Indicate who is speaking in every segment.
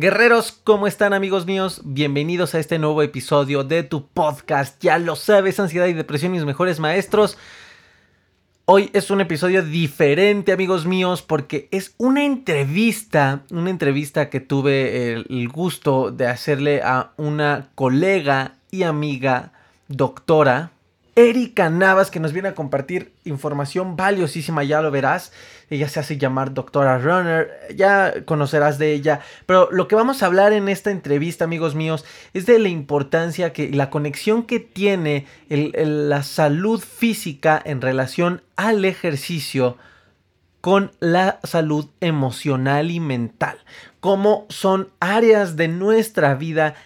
Speaker 1: Guerreros, ¿cómo están amigos míos? Bienvenidos a este nuevo episodio de tu podcast. Ya lo sabes, ansiedad y depresión, mis mejores maestros. Hoy es un episodio diferente, amigos míos, porque es una entrevista, una entrevista que tuve el gusto de hacerle a una colega y amiga doctora, Erika Navas, que nos viene a compartir información valiosísima, ya lo verás. Ella se hace llamar Doctora Runner, ya conocerás de ella. Pero lo que vamos a hablar en esta entrevista, amigos míos, es de la importancia que la conexión que tiene la salud física en relación al ejercicio con la salud emocional y mental. Cómo son áreas de nuestra vida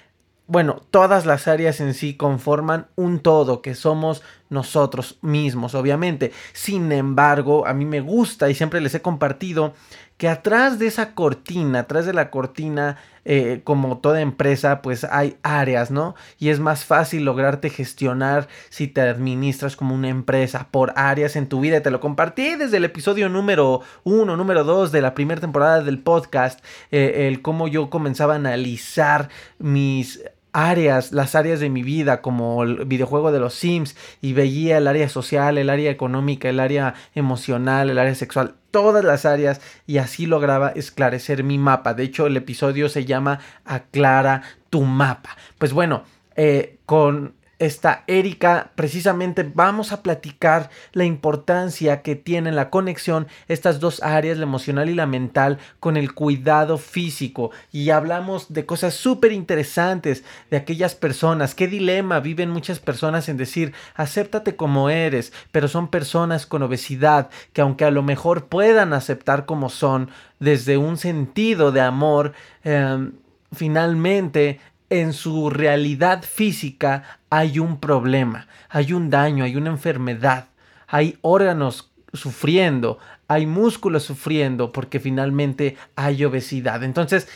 Speaker 1: bueno, todas las áreas en sí conforman un todo que somos nosotros mismos, obviamente. Sin embargo, a mí me gusta y siempre les he compartido que atrás de esa cortina, atrás de la cortina, eh, como toda empresa, pues hay áreas, ¿no? Y es más fácil lograrte gestionar si te administras como una empresa por áreas en tu vida. Te lo compartí desde el episodio número uno, número dos de la primera temporada del podcast, eh, el cómo yo comenzaba a analizar mis áreas, las áreas de mi vida, como el videojuego de los Sims, y veía el área social, el área económica, el área emocional, el área sexual, todas las áreas, y así lograba esclarecer mi mapa. De hecho, el episodio se llama Aclara tu mapa. Pues bueno, eh, con esta Erika, precisamente vamos a platicar la importancia que tiene la conexión estas dos áreas, la emocional y la mental, con el cuidado físico. Y hablamos de cosas súper interesantes de aquellas personas. ¿Qué dilema viven muchas personas en decir, acéptate como eres? Pero son personas con obesidad que aunque a lo mejor puedan aceptar como son, desde un sentido de amor, em, finalmente en su realidad física hay un problema, hay un daño, hay una enfermedad, hay órganos sufriendo, hay músculos sufriendo porque finalmente hay obesidad. Entonces,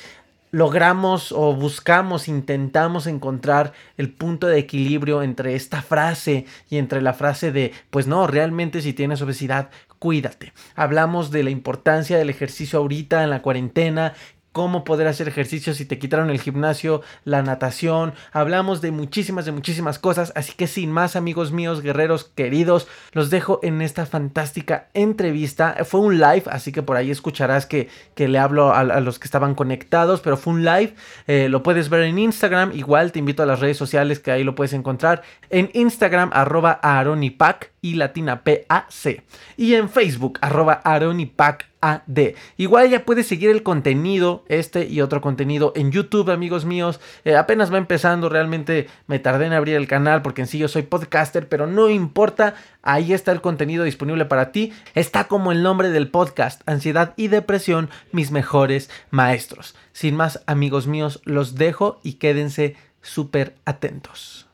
Speaker 1: logramos o buscamos, intentamos encontrar el punto de equilibrio entre esta frase y entre la frase de, pues no, realmente si tienes obesidad, cuídate. Hablamos de la importancia del ejercicio ahorita en la cuarentena, cómo poder hacer ejercicio si te quitaron el gimnasio, la natación, hablamos de muchísimas, de muchísimas cosas, así que sin más amigos míos, guerreros queridos, los dejo en esta fantástica entrevista. Fue un live, así que por ahí escucharás que, que le hablo a, los que estaban conectados, pero fue un live, eh, lo puedes ver en Instagram, igual te invito a las redes sociales que ahí lo puedes encontrar, en Instagram arroba aronipac y latina P-A-C, y en Facebook arroba aronipac AD. Igual ya puedes seguir el contenido, este y otro contenido en YouTube, amigos míos. Eh, apenas va empezando, realmente me tardé en abrir el canal porque en sí yo soy podcaster, pero no importa, ahí está el contenido disponible para ti. Está como el nombre del podcast, Ansiedad y Depresión, mis mejores maestros. Sin más, amigos míos, los dejo y quédense súper atentos.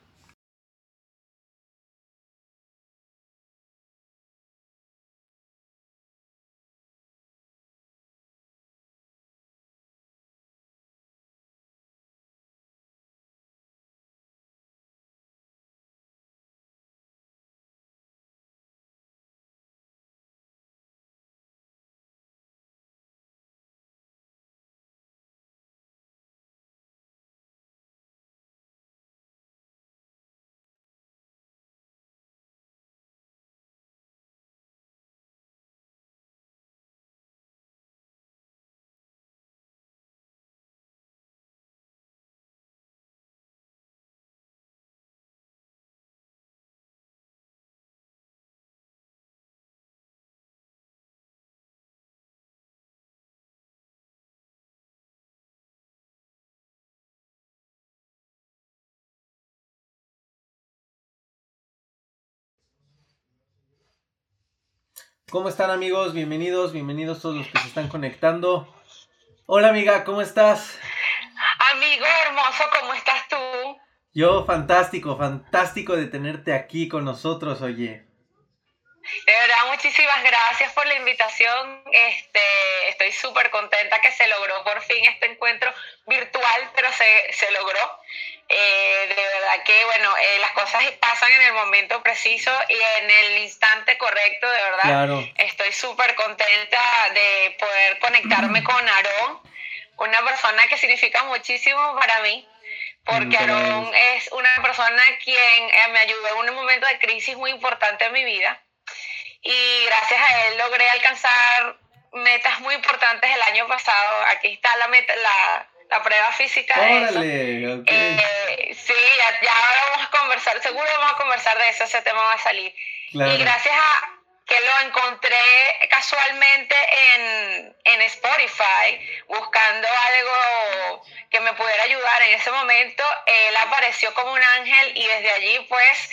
Speaker 1: ¿Cómo están amigos? Bienvenidos, bienvenidos todos los que se están conectando. Hola amiga, ¿cómo estás?
Speaker 2: Amigo hermoso, ¿cómo estás tú?
Speaker 1: Yo fantástico, fantástico de tenerte aquí con nosotros, oye.
Speaker 2: De verdad, muchísimas gracias por la invitación. Este, estoy súper contenta que se logró por fin este encuentro virtual, pero se, se logró. Eh, de verdad que, bueno, eh, las cosas pasan en el momento preciso y en el instante correcto, de verdad. Estoy súper contenta de poder conectarme con Aarón una persona que significa muchísimo para mí, porque Aaron es una persona quien eh, me ayudó en un momento de crisis muy importante en mi vida y gracias a él logré alcanzar metas muy importantes el año pasado. Aquí está la meta, la, la prueba física de eso. Eh, sí, ya, vamos a conversar, seguro vamos a conversar de eso, ese tema va a salir. Y gracias a que lo encontré casualmente en, en, Spotify, buscando algo que me pudiera ayudar en ese momento, él apareció como un ángel y desde allí pues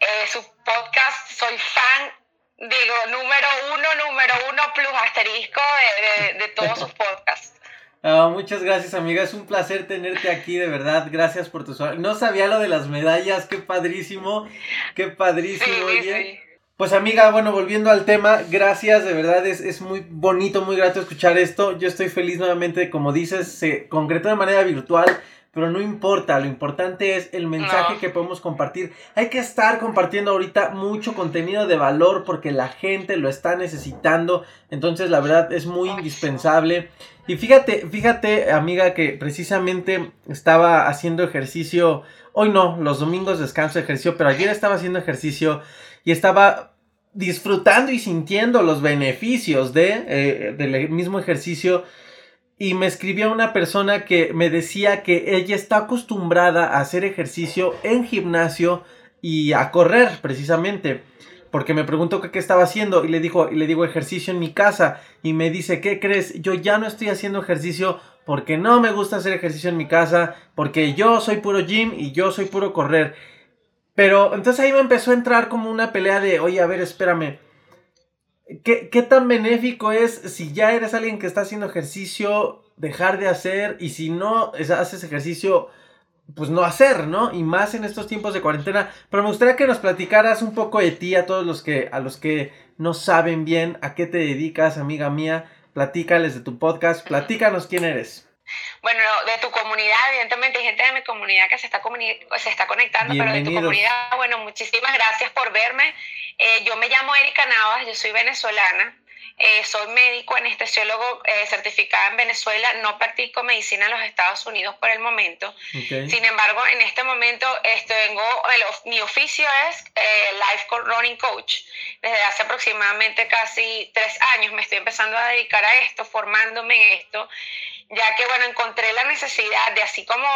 Speaker 2: eh, su podcast, soy fan digo, número uno, número uno plus asterisco de, de, todos sus podcasts.
Speaker 1: Ah, muchas gracias amiga, es un placer tenerte aquí, de verdad, gracias por tu... No sabía lo de las medallas, qué padrísimo, qué padrísimo. Pues amiga, bueno, volviendo al tema, gracias, de verdad es, es, muy bonito, muy grato escuchar esto. Yo estoy feliz nuevamente, como dices, se concretó de manera virtual pero no importa, lo importante es el mensaje que podemos compartir. Hay que estar compartiendo ahorita mucho contenido de valor porque la gente lo está necesitando, entonces la verdad es muy indispensable. Y fíjate, fíjate amiga que precisamente estaba haciendo ejercicio, hoy no, los domingos descanso de ejercicio, pero ayer estaba haciendo ejercicio y estaba disfrutando y sintiendo los beneficios de, eh, del mismo ejercicio y me escribió una persona que me decía que ella está acostumbrada a hacer ejercicio en gimnasio y a correr precisamente. Porque me preguntó qué estaba haciendo y le, dijo, y le digo ejercicio en mi casa y me dice, ¿qué crees? Yo ya no estoy haciendo ejercicio porque no me gusta hacer ejercicio en mi casa, porque yo soy puro gym y yo soy puro correr. Pero entonces ahí me empezó a entrar como una pelea de, oye, a ver, espérame, ¿Qué, tan benéfico es si ya eres alguien que está haciendo ejercicio, dejar de hacer y si no haces ejercicio, pues no hacer, ¿no? Y más en estos tiempos de cuarentena. Pero me gustaría que nos platicaras un poco de ti a todos los que, a los que no saben bien a qué te dedicas, amiga mía. Platícales de tu podcast, platícanos quién eres.
Speaker 2: Bueno, de tu comunidad, evidentemente hay gente de mi comunidad que se está, se está conectando, pero de tu comunidad, bueno, muchísimas gracias por verme. Eh, yo me llamo Erika Navas, yo soy venezolana. Eh, soy médico anestesiólogo eh, certificada en Venezuela, no practico medicina en los Estados Unidos por el momento. Sin embargo, en este momento este, tengo, mi oficio es Life Running Coach. Desde hace aproximadamente casi tres años me estoy empezando a dedicar a esto, formándome en esto ya que, bueno, encontré la necesidad de, así como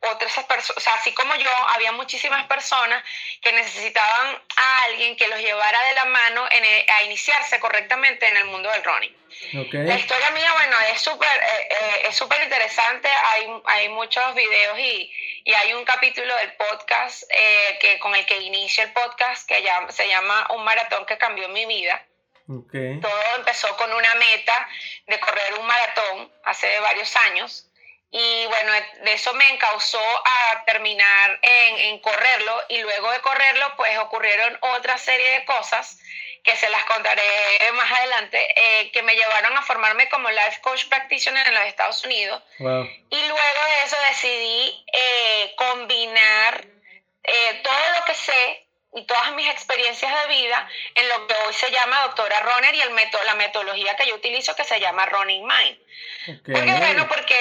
Speaker 2: otras personas, o sea, así como yo, había muchísimas personas que necesitaban a alguien que los llevara de la mano en a iniciarse correctamente en el mundo del running. La historia mía, bueno, es súper eh, eh, es súper interesante, hay, hay muchos videos y, y, hay un capítulo del podcast eh, que, con el que inicio el podcast que se llama Un maratón que cambió mi vida. Todo empezó con una meta de correr un maratón hace varios años y bueno, de eso me encausó a terminar en, correrlo y luego de correrlo pues ocurrieron otra serie de cosas que se las contaré más adelante, eh, que me llevaron a formarme como Life Coach Practitioner en los Estados Unidos. Y luego de eso decidí eh, combinar eh, todo lo que sé y todas mis experiencias de vida en lo que hoy se llama doctora Runner y el método, la metodología que yo utilizo que se llama Running Mind. Porque bueno, porque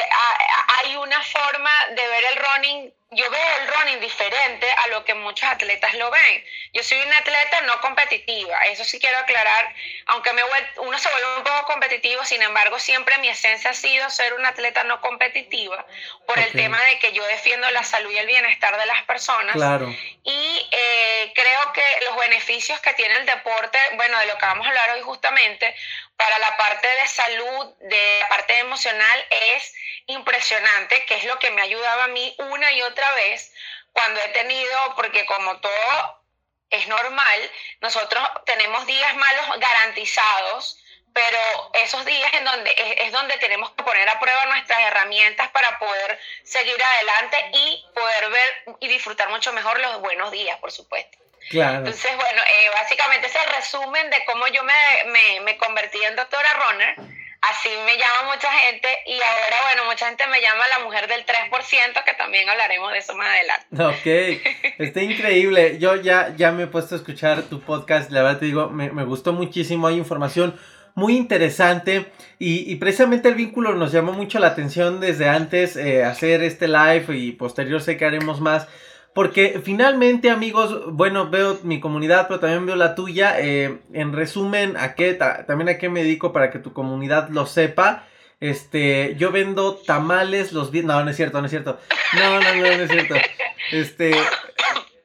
Speaker 2: hay una forma de ver el running yo veo el running diferente a lo que muchos atletas lo ven. Yo soy una atleta no competitiva, eso sí quiero aclarar, aunque me uno se vuelve un poco competitivo, sin embargo siempre mi esencia ha sido ser una atleta no competitiva por el tema de que yo defiendo la salud y el bienestar de las personas.
Speaker 1: Claro.
Speaker 2: Y eh, creo que los beneficios que tiene el deporte, bueno, de lo que vamos a hablar hoy justamente, para la parte de salud, de la parte emocional, es impresionante, que es lo que me ha ayudado a mí una y otra vez cuando he tenido, porque como todo es normal, nosotros tenemos días malos garantizados, pero esos días en donde es, donde tenemos que poner a prueba nuestras herramientas para poder seguir adelante y poder ver y disfrutar mucho mejor los buenos días, por supuesto. Entonces, bueno, eh, básicamente ese resumen de cómo yo me, me, me convertí en doctora runner Así me llama mucha gente y ahora, bueno, mucha gente me llama la mujer del 3%, que también hablaremos de eso más adelante.
Speaker 1: Ok, está increíble. Yo ya, ya me he puesto a escuchar tu podcast, la verdad te digo, me, me gustó muchísimo, hay información muy interesante y, precisamente el vínculo nos llamó mucho la atención desde antes eh, hacer este live y posterior sé que haremos más. Porque finalmente, amigos, bueno, veo mi comunidad, pero también veo la tuya. Eh, en resumen, ¿a qué también a qué me dedico para que tu comunidad lo sepa? Este, yo vendo tamales los. No, no es cierto, no es cierto. No, no, no, no es cierto. Este,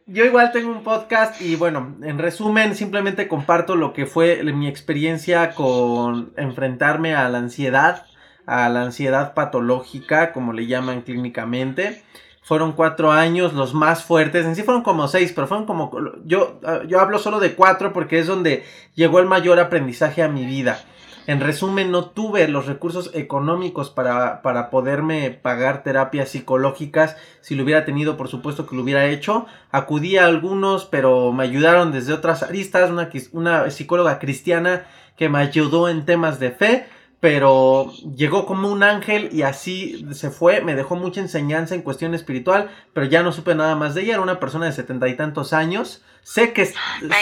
Speaker 1: yo igual tengo un podcast y bueno, en resumen, simplemente comparto lo que fue mi experiencia con enfrentarme a la ansiedad, a la ansiedad patológica, como le llaman clínicamente. Fueron cuatro años los más fuertes, en sí fueron como seis, pero fueron como, yo, yo hablo solo de cuatro porque es donde llegó el mayor aprendizaje a mi vida. En resumen, no tuve los recursos económicos para, para, poderme pagar terapias psicológicas. Si lo hubiera tenido, por supuesto que lo hubiera hecho. Acudí a algunos, pero me ayudaron desde otras aristas. Una, una psicóloga cristiana que me ayudó en temas de fe pero llegó como un ángel y así se fue, me dejó mucha enseñanza en cuestión espiritual, pero ya no supe nada más de ella, era una persona de setenta y tantos años, sé que,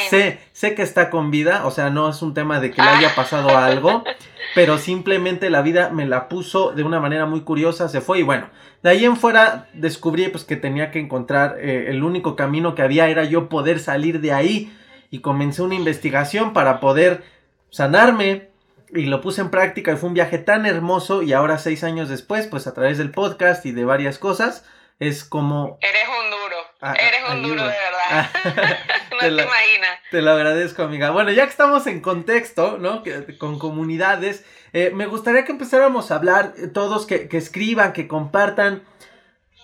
Speaker 1: sé, sé que está con vida, o sea, no es un tema de que le haya pasado algo, pero simplemente la vida me la puso de una manera muy curiosa, se fue y bueno, de ahí en fuera descubrí pues que tenía que encontrar, eh, el único camino que había era yo poder salir de ahí y comencé una investigación para poder sanarme, y lo puse en práctica y fue un viaje tan hermoso y ahora seis años después, pues a través del podcast y de varias cosas, es como...
Speaker 2: Eres un duro, ah, eres un duro de verdad. no te, imaginas.
Speaker 1: Te lo agradezco, amiga. Bueno, ya que estamos en contexto, ¿no? con comunidades, eh, me gustaría que empezáramos a hablar, eh, todos que, que escriban, que compartan.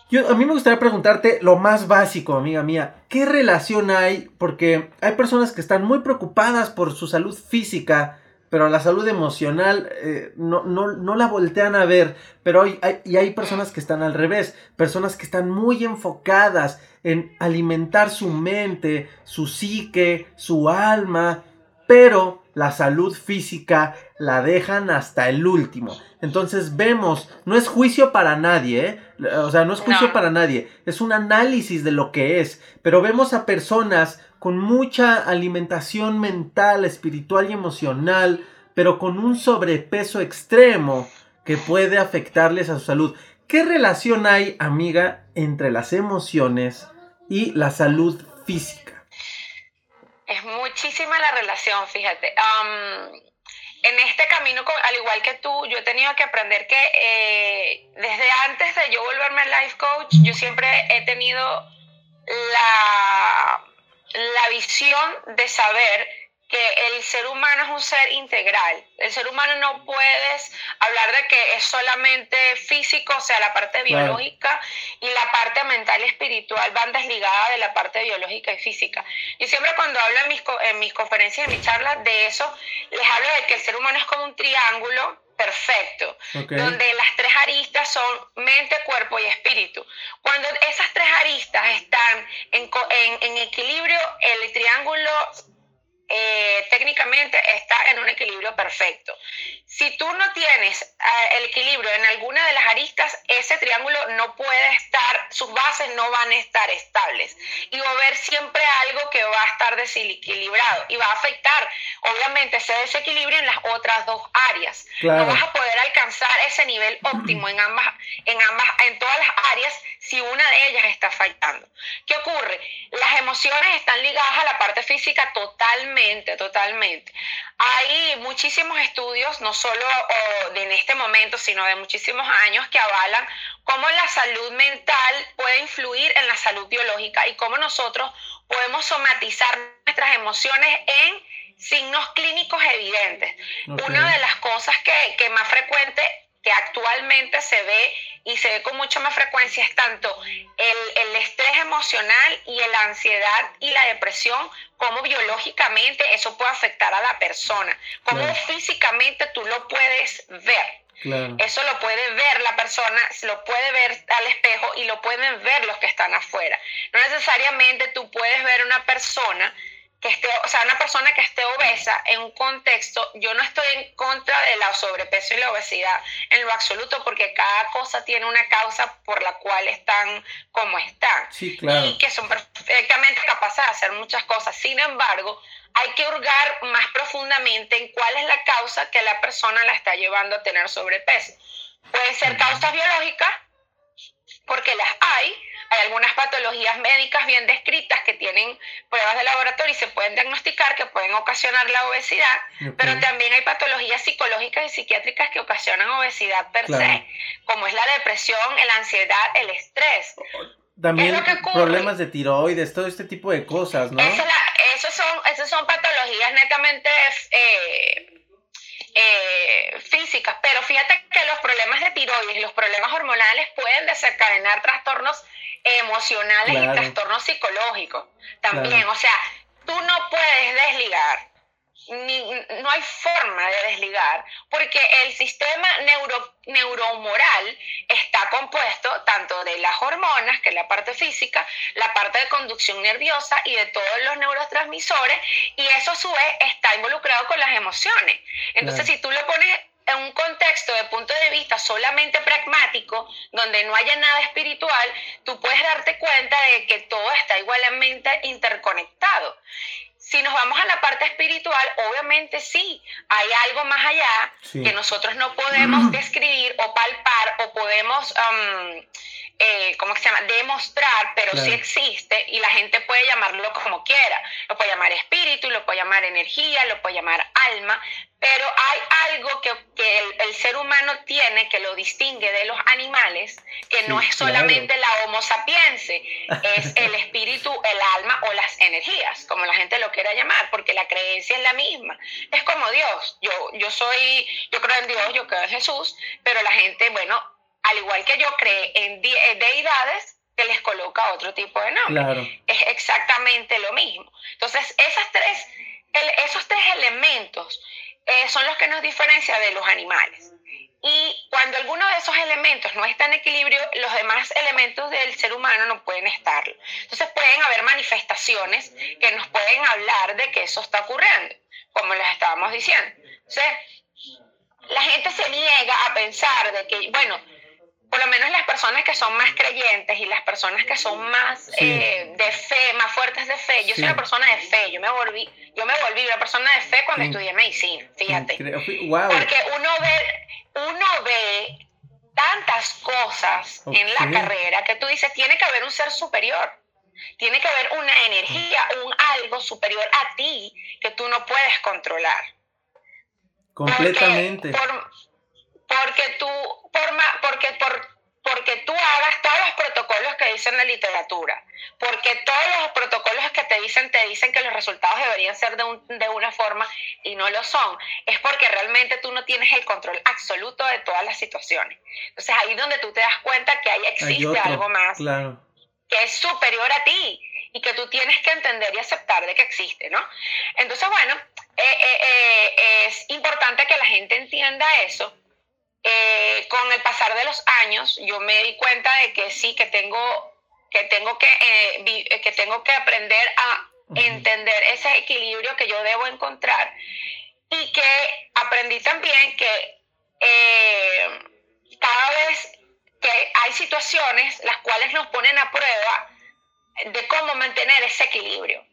Speaker 1: Yo, a mí me gustaría preguntarte lo más básico, amiga mía. ¿Qué relación hay? Porque hay personas que están muy preocupadas por su salud física, pero la salud emocional eh, no, no, la voltean a ver, pero hay, y hay personas que están al revés, personas que están muy enfocadas en alimentar su mente, su psique, su alma, pero la salud física la dejan hasta el último. Entonces vemos, no es juicio para nadie, ¿eh? O sea, no es juicio para nadie, es un análisis de lo que es, pero vemos a personas con mucha alimentación mental, espiritual y emocional, pero con un sobrepeso extremo que puede afectarles a su salud. ¿Qué relación hay, amiga, entre las emociones y la salud física?
Speaker 2: Es muchísima la relación, fíjate. En este camino, al igual que tú, yo he tenido que aprender que eh, desde antes de yo volverme life coach, yo siempre he tenido la la visión de saber que el ser humano es un ser integral. El ser humano no puedes hablar de que es solamente físico, o sea, la parte biológica y la parte mental y espiritual van desligadas de la parte biológica y física. Y siempre cuando hablo en mis, en mis conferencias, en mis charlas de eso, les hablo de que el ser humano es como un triángulo perfecto, donde las tres aristas son mente, cuerpo y espíritu. Cuando esas tres aristas están en, en, en equilibrio, el triángulo eh, técnicamente está en un equilibrio perfecto. Si tú no tienes eh, el equilibrio en alguna de las aristas, ese triángulo no puede estar, sus bases no van a estar estables y va a haber siempre algo que va a estar desequilibrado y va a afectar, obviamente, ese desequilibrio en las otras dos áreas. No vas a poder alcanzar ese nivel óptimo en ambas, en ambas, en todas las áreas si una de ellas está fallando. ¿Qué ocurre? Las emociones están ligadas a la parte física totalmente Totalmente. Hay muchísimos estudios, no solo en este momento, sino de muchísimos años, que avalan cómo la salud mental puede influir en la salud biológica y cómo nosotros podemos somatizar nuestras emociones en signos clínicos evidentes. Una de las cosas que, que más frecuente que actualmente se ve y se ve con mucha más frecuencia es tanto el, el, estrés emocional y la ansiedad y la depresión, como biológicamente eso puede afectar a la persona, como físicamente tú lo puedes ver. Eso lo puede ver la persona, lo puede ver al espejo y lo pueden ver los que están afuera. No necesariamente tú puedes ver una persona que esté, o sea, una persona que esté obesa en un contexto, yo no estoy en contra de la sobrepeso y la obesidad en lo absoluto, porque cada cosa tiene una causa por la cual están como están.
Speaker 1: Sí, claro.
Speaker 2: Y que son perfectamente capaces de hacer muchas cosas. Sin embargo, hay que hurgar más profundamente en cuál es la causa que la persona la está llevando a tener sobrepeso. Pueden ser causas biológicas, porque las hay, hay algunas patologías médicas bien descritas que tienen pruebas de laboratorio y se pueden diagnosticar que pueden ocasionar la obesidad, pero también hay patologías psicológicas y psiquiátricas que ocasionan obesidad per se, como es la depresión, la ansiedad, el estrés.
Speaker 1: También problemas de tiroides, todo este tipo de cosas, ¿no?
Speaker 2: Esas son, son patologías netamente eh, eh, físicas, pero fíjate que los problemas de tiroides y los problemas hormonales pueden desencadenar trastornos emocionales y trastornos psicológicos también. O sea, tú no puedes desligar no hay forma de desligar, porque el sistema neuro, neuromoral está compuesto tanto de las hormonas, que es la parte física, la parte de conducción nerviosa y de todos los neurotransmisores, y eso a su vez está involucrado con las emociones. Entonces, si tú lo pones en un contexto de punto de vista solamente pragmático, donde no haya nada espiritual, tú puedes darte cuenta de que todo está igualmente interconectado. Si nos vamos a la parte espiritual, obviamente sí, hay algo más allá que nosotros no podemos describir o palpar o podemos, um, eh, ¿cómo se llama?, demostrar, pero sí existe y la gente puede llamarlo como quiera. Lo puede llamar espíritu, lo puede llamar energía, lo puede llamar alma, pero hay algo que, que el, ser humano tiene que lo distingue de los animales, que no es solamente la homo sapiense, es el espíritu, el alma o las energías, como la gente lo quiera llamar, porque la creencia es la misma. Es como Dios. Yo, yo soy, yo creo en Dios, yo creo en Jesús, pero la gente, bueno, al igual que yo cree en deidades, que les coloca otro tipo de nombre. Es exactamente lo mismo. Entonces, esas tres, esos tres elementos eh, son los que nos diferencian de los animales. Y cuando alguno de esos elementos no está en equilibrio, los demás elementos del ser humano no pueden estarlo. Entonces pueden haber manifestaciones que nos pueden hablar de que eso está ocurriendo, como les estábamos diciendo. Entonces, la gente se niega a pensar de que, bueno, por lo menos las personas que son más creyentes y las personas que son más eh, de fe, más fuertes de fe. Yo soy una persona de fe, yo me volví, yo me volví una persona de fe cuando estudié medicina, fíjate. Porque uno ve, uno ve tantas cosas en la carrera que tú dices, tiene que haber un ser superior. Tiene que haber una energía, un algo superior a ti que tú no puedes controlar.
Speaker 1: Completamente.
Speaker 2: porque tú, por, porque por porque tú hagas todos los protocolos que dicen la literatura, porque todos los protocolos que te dicen te dicen que los resultados deberían ser de, de, una forma y no lo son, es porque realmente tú no tienes el control absoluto de todas las situaciones. Entonces ahí es donde tú te das cuenta que ahí existe algo más que es superior a ti y que tú tienes que entender y aceptar de que existe, ¿no? Entonces, bueno, eh, eh, eh, es importante que la gente entienda eso eh, con el pasar de los años, yo me di cuenta de que sí, que tengo que, tengo que, eh, que, tengo que aprender a entender ese equilibrio que yo debo encontrar y que aprendí también que eh, cada vez que hay situaciones las cuales nos ponen a prueba de cómo mantener ese equilibrio.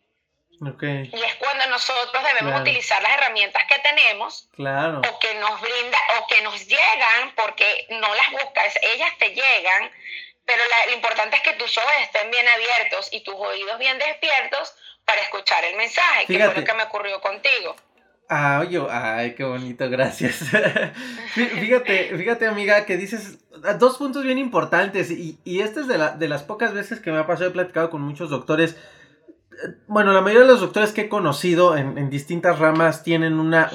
Speaker 2: Y es cuando nosotros debemos utilizar las herramientas que tenemos
Speaker 1: claro.
Speaker 2: o que nos brinda o que nos llegan porque no las buscas, ellas te llegan, pero lo importante es que tus ojos estén bien abiertos y tus oídos bien despiertos para escuchar el mensaje, que fue lo que me ocurrió contigo.
Speaker 1: Ah, oye, ay, qué bonito, gracias. fíjate, fíjate, amiga, que dices dos puntos bien importantes y, y esta es de, la, de las pocas veces que me ha pasado, he platicado con muchos doctores bueno, la mayoría de los doctores que he conocido en, distintas ramas tienen una,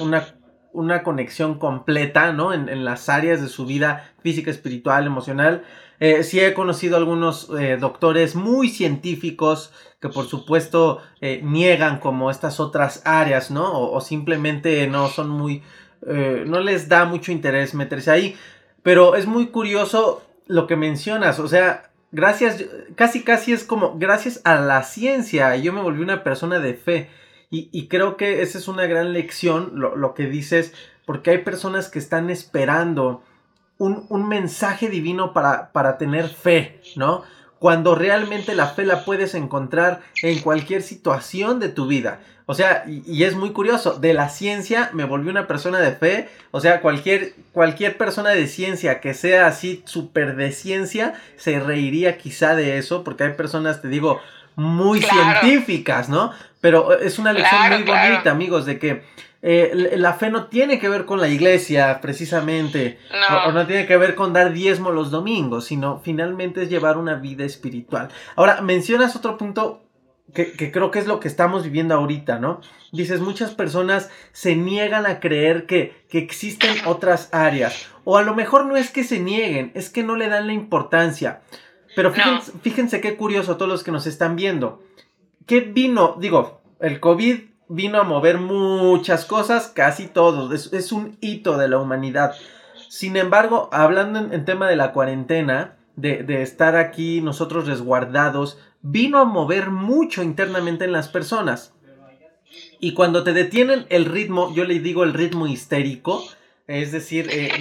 Speaker 1: una, conexión completa, ¿no? En, las áreas de su vida física, espiritual, emocional. Eh, sí he conocido algunos eh, doctores muy científicos que por supuesto eh, niegan como estas otras áreas, ¿no? O, simplemente no son muy, no les da mucho interés meterse ahí. Pero es muy curioso lo que mencionas, o sea, gracias, casi casi es como gracias a la ciencia, yo me volví una persona de fe. Y, creo que esa es una gran lección, lo, lo, que dices, porque hay personas que están esperando un, un mensaje divino para, para tener fe, ¿no? Cuando realmente la fe la puedes encontrar en cualquier situación de tu vida. O sea, y, es muy curioso, de la ciencia me volví una persona de fe, o sea, cualquier, cualquier persona de ciencia que sea así súper de ciencia, se reiría quizá de eso, porque hay personas, te digo, muy científicas, ¿no? Pero es una lección muy bonita, amigos, de que eh, la fe no tiene que ver con la iglesia, precisamente, O, no tiene que ver con dar diezmo los domingos, sino finalmente es llevar una vida espiritual. Ahora, mencionas otro punto que, creo que es lo que estamos viviendo ahorita, ¿no? Dices, muchas personas se niegan a creer que, que, existen otras áreas. O a lo mejor no es que se nieguen, es que no le dan la importancia. Pero fíjense, fíjense qué curioso todos los que nos están viendo. ¿Qué vino? Digo, el COVID vino a mover muchas cosas, casi todos. Es, un hito de la humanidad. Sin embargo, hablando en, tema de la cuarentena, de, de estar aquí nosotros resguardados, vino a mover mucho internamente en las personas. Y cuando te detienen el ritmo, yo le digo el ritmo histérico, es decir, eh,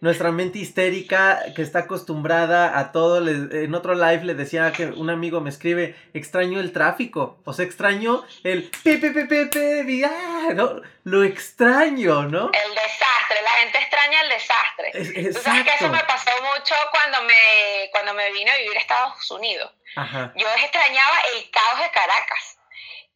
Speaker 1: nuestra mente histérica que está acostumbrada a todo, en otro live le decía que un amigo me escribe, extraño el tráfico, o sea, extraño el pi, pi, pi, ah, ¿no? Lo extraño, ¿no?
Speaker 2: El desastre, la gente extraña el desastre. Tú sabes que eso me pasó mucho cuando me, cuando me vine a vivir a Estados Unidos. Yo extrañaba el caos de Caracas.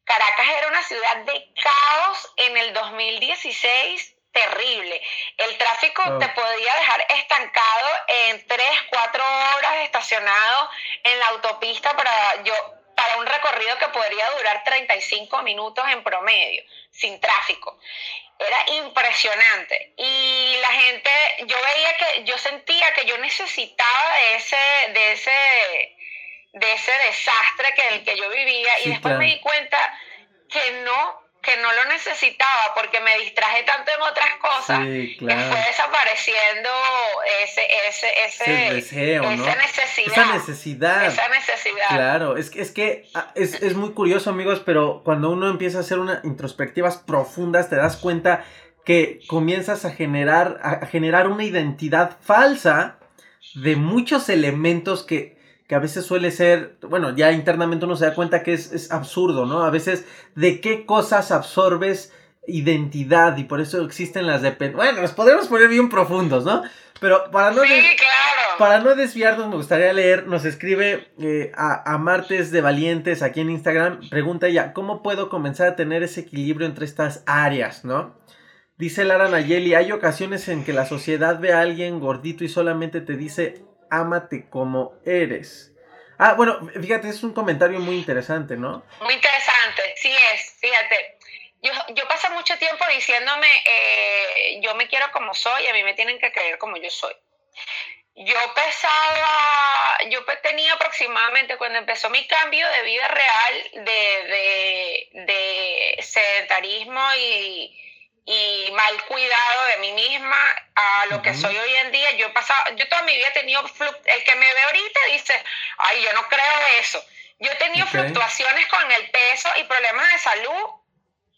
Speaker 2: Caracas era una ciudad de caos en el 2016 terrible. El tráfico oh. te podía dejar estancado en 3, 4 horas estacionado en la autopista para yo para un recorrido que podría durar 35 minutos en promedio, sin tráfico. Era impresionante. Y la gente, yo veía que, yo sentía que yo necesitaba de ese, de ese, de ese desastre que el que yo vivía y después me di cuenta que no que no lo necesitaba porque me distraje tanto en otras cosas que fue desapareciendo ese, ese, ese,
Speaker 1: deseo, esa
Speaker 2: necesidad.
Speaker 1: Esa necesidad.
Speaker 2: Esa necesidad.
Speaker 1: Claro, es que, es que ah, es, es muy curioso, amigos, pero cuando uno empieza a hacer unas introspectivas profundas, te das cuenta que comienzas a generar, a generar una identidad falsa de muchos elementos que que a veces suele ser, bueno, ya internamente uno se da cuenta que es, absurdo, ¿no? A veces de qué cosas absorbes identidad y por eso existen las dependencias. Bueno, nos podemos poner bien profundos, ¿no? Pero para no, para no desviarnos, me gustaría leer, nos escribe eh, a, a, Martes de Valientes aquí en Instagram, pregunta ella, ¿cómo puedo comenzar a tener ese equilibrio entre estas áreas, ¿no? Dice Lara Nayeli, hay ocasiones en que la sociedad ve a alguien gordito y solamente te dice, ámate como eres. Ah, bueno, fíjate, es un comentario muy interesante, ¿no?
Speaker 2: Muy interesante, sí es, fíjate. Yo, yo paso mucho tiempo diciéndome, eh, yo me quiero como soy, a mí me tienen que creer como yo soy. Yo pesaba, yo tenía aproximadamente cuando empezó mi cambio de vida real de, de sedentarismo y, y mal cuidado de mí misma a lo que soy hoy en día. Yo he pasado, yo toda mi vida he tenido, el que me ve ahorita dice, ay, yo no creo eso. Yo he tenido fluctuaciones con el peso y problemas de salud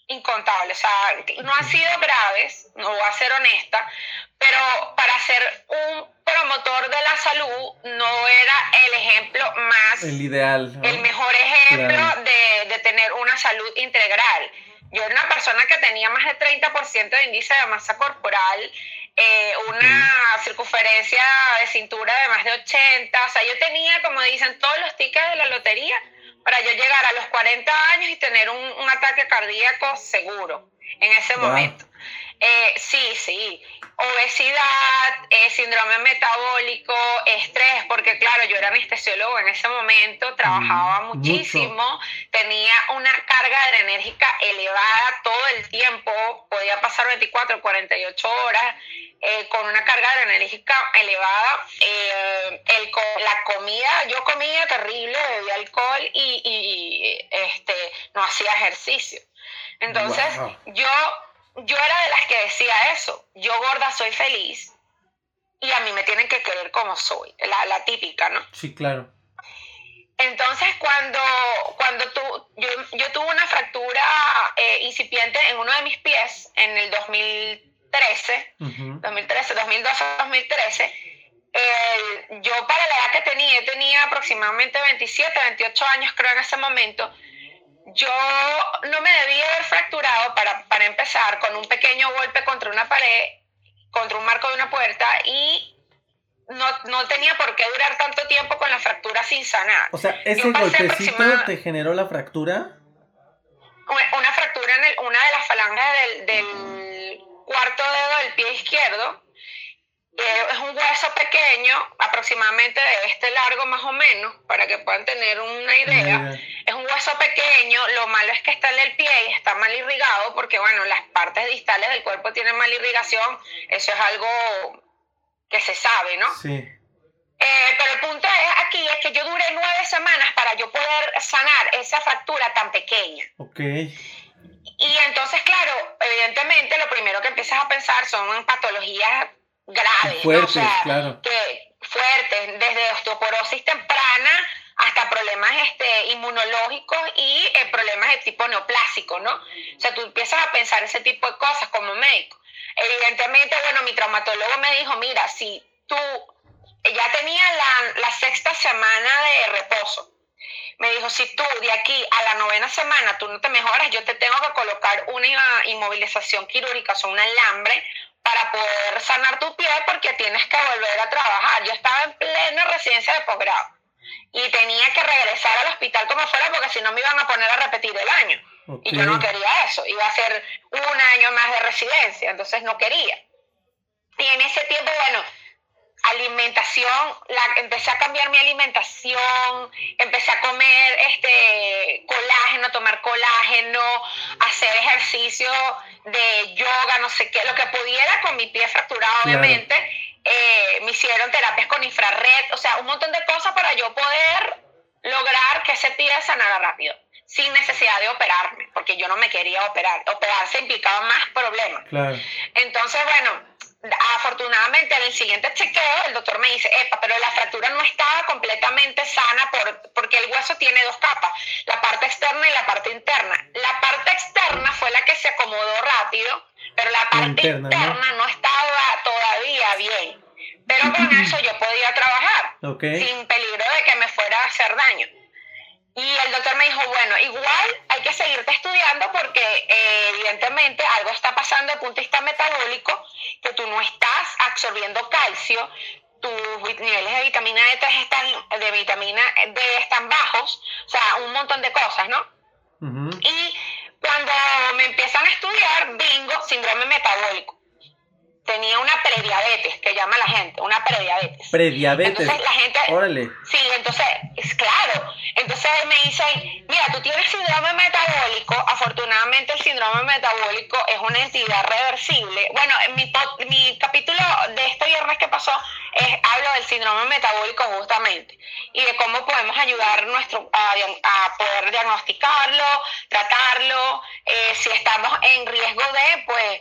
Speaker 2: incontables. O sea, no han sido graves, no voy a ser honesta, pero para ser un promotor de la salud no era el ejemplo más...
Speaker 1: El ideal.
Speaker 2: El mejor ejemplo de, de tener una salud integral. Yo era una persona que tenía más de 30% de índice de masa corporal, eh, una circunferencia de cintura de más de 80, o sea, yo tenía, como dicen, todos los tickets de la lotería para yo llegar a los 40 años y tener un, ataque cardíaco seguro en ese momento. Eh, sí, sí. Obesidad, eh, síndrome metabólico, estrés, porque claro, yo era anestesiólogo en ese momento, trabajaba mm, muchísimo, tenía una carga adrenérgica elevada todo el tiempo, podía pasar 24, 48 horas eh, con una carga adrenérgica elevada. el, la comida, yo comía terrible, bebía alcohol y, este, no hacía ejercicio. Entonces, yo yo era de las que decía eso, yo gorda soy feliz y a mí me tienen que querer como soy, la, la típica, ¿no?
Speaker 1: Sí, claro.
Speaker 2: Entonces, cuando, cuando tú, yo, yo tuve una fractura eh, incipiente en uno de mis pies en el 2013, 2013, 2012, 2013, yo para la edad que tenía, tenía aproximadamente 27, 28 años creo en ese momento, yo no me debía haber fracturado para, para empezar con un pequeño golpe contra una pared, contra un marco de una puerta y no, no, tenía por qué durar tanto tiempo con la fractura sin sanar.
Speaker 1: O sea, ¿ese golpecito te generó la fractura?
Speaker 2: Una fractura en una de las falanges del, del cuarto dedo del pie izquierdo. Eh, es un hueso pequeño, aproximadamente de este largo más o menos, para que puedan tener una idea. Es un hueso pequeño, lo malo es que está en el pie y está mal irrigado, porque bueno, las partes distales del cuerpo tienen mal irrigación, eso es algo que se sabe, ¿no? Sí. Eh, pero el punto es aquí es que yo duré nueve semanas para yo poder sanar esa fractura tan pequeña.
Speaker 1: Ok.
Speaker 2: Y entonces, claro, evidentemente lo primero que empiezas a pensar son patologías graves.
Speaker 1: Fuertes, claro.
Speaker 2: Que, fuertes, desde osteoporosis temprana hasta problemas este, inmunológicos y eh, problemas de tipo neoplásico, ¿no? O sea, tú empiezas a pensar ese tipo de cosas como médico. Evidentemente, bueno, mi traumatólogo me dijo, mira, si tú ya tenía la, la sexta semana de reposo, me dijo, si tú de aquí a la novena semana tú no te mejoras, yo te tengo que colocar una inmovilización quirúrgica, o sea, un alambre para poder sanar tu pie porque tienes que volver a trabajar. Yo estaba en plena residencia de posgrado y tenía que regresar al hospital como fuera porque si no me iban a poner a repetir el año. Y yo no quería eso, iba a ser un año más de residencia, entonces no quería. Y en ese tiempo, bueno, alimentación, la, empecé a cambiar mi alimentación, empecé a comer este colágeno, tomar colágeno, hacer ejercicio de yoga, no sé qué, lo que pudiera con mi pie fracturado, obviamente. Eh, me hicieron terapias con infrared, o sea, un montón de cosas para yo poder lograr que ese pie sanara rápido, sin necesidad de operarme, porque yo no me quería operar. Operarse implicaba más problemas. Entonces, bueno, afortunadamente en el siguiente chequeo el doctor me dice, epa, pero la fractura no estaba completamente sana por, porque el hueso tiene dos capas, la parte externa y la parte interna. La parte externa fue la que se acomodó rápido, pero la parte interna, ¿no? estaba todavía bien. Pero con eso yo podía trabajar sin peligro de que me fuera a hacer daño. Y el doctor me dijo, bueno, igual hay que seguirte estudiando porque eh, evidentemente algo está pasando el punto de vista metabólico, que tú no estás absorbiendo calcio, tus niveles de vitamina D3 están, de vitamina D están bajos, o sea, un montón de cosas, ¿no? Y cuando me empiezan a estudiar, bingo, síndrome metabólico tenía una prediabetes, que llama la gente, una prediabetes.
Speaker 1: Prediabetes.
Speaker 2: Entonces la gente...
Speaker 1: Órale.
Speaker 2: Sí, entonces, es claro. Entonces me dicen, mira, tú tienes síndrome metabólico, afortunadamente el síndrome metabólico es una entidad reversible. Bueno, en mi, mi capítulo de este viernes que pasó, es, hablo del síndrome metabólico justamente y de cómo podemos ayudar nuestro, a, a poder diagnosticarlo, tratarlo, eh, si estamos en riesgo de, pues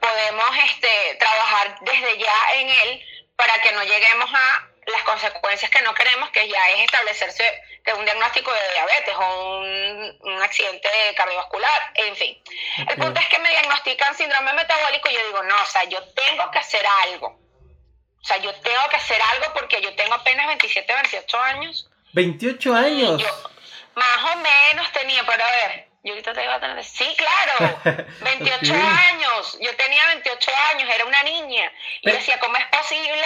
Speaker 2: podemos este, trabajar desde ya en él para que no lleguemos a las consecuencias que no queremos, que ya es establecerse un diagnóstico de diabetes o un, accidente cardiovascular, en fin. El punto es que me diagnostican síndrome metabólico y yo digo, no, o sea, yo tengo que hacer algo. O sea, yo tengo que hacer algo porque yo tengo apenas 27, 28 años.
Speaker 1: ¿28 años?
Speaker 2: más o menos tenía, pero a ver, yo ahorita te iba a tener. Sí, claro. 28 años. Yo tenía 28 años, era una niña. Y decía, ¿cómo es posible?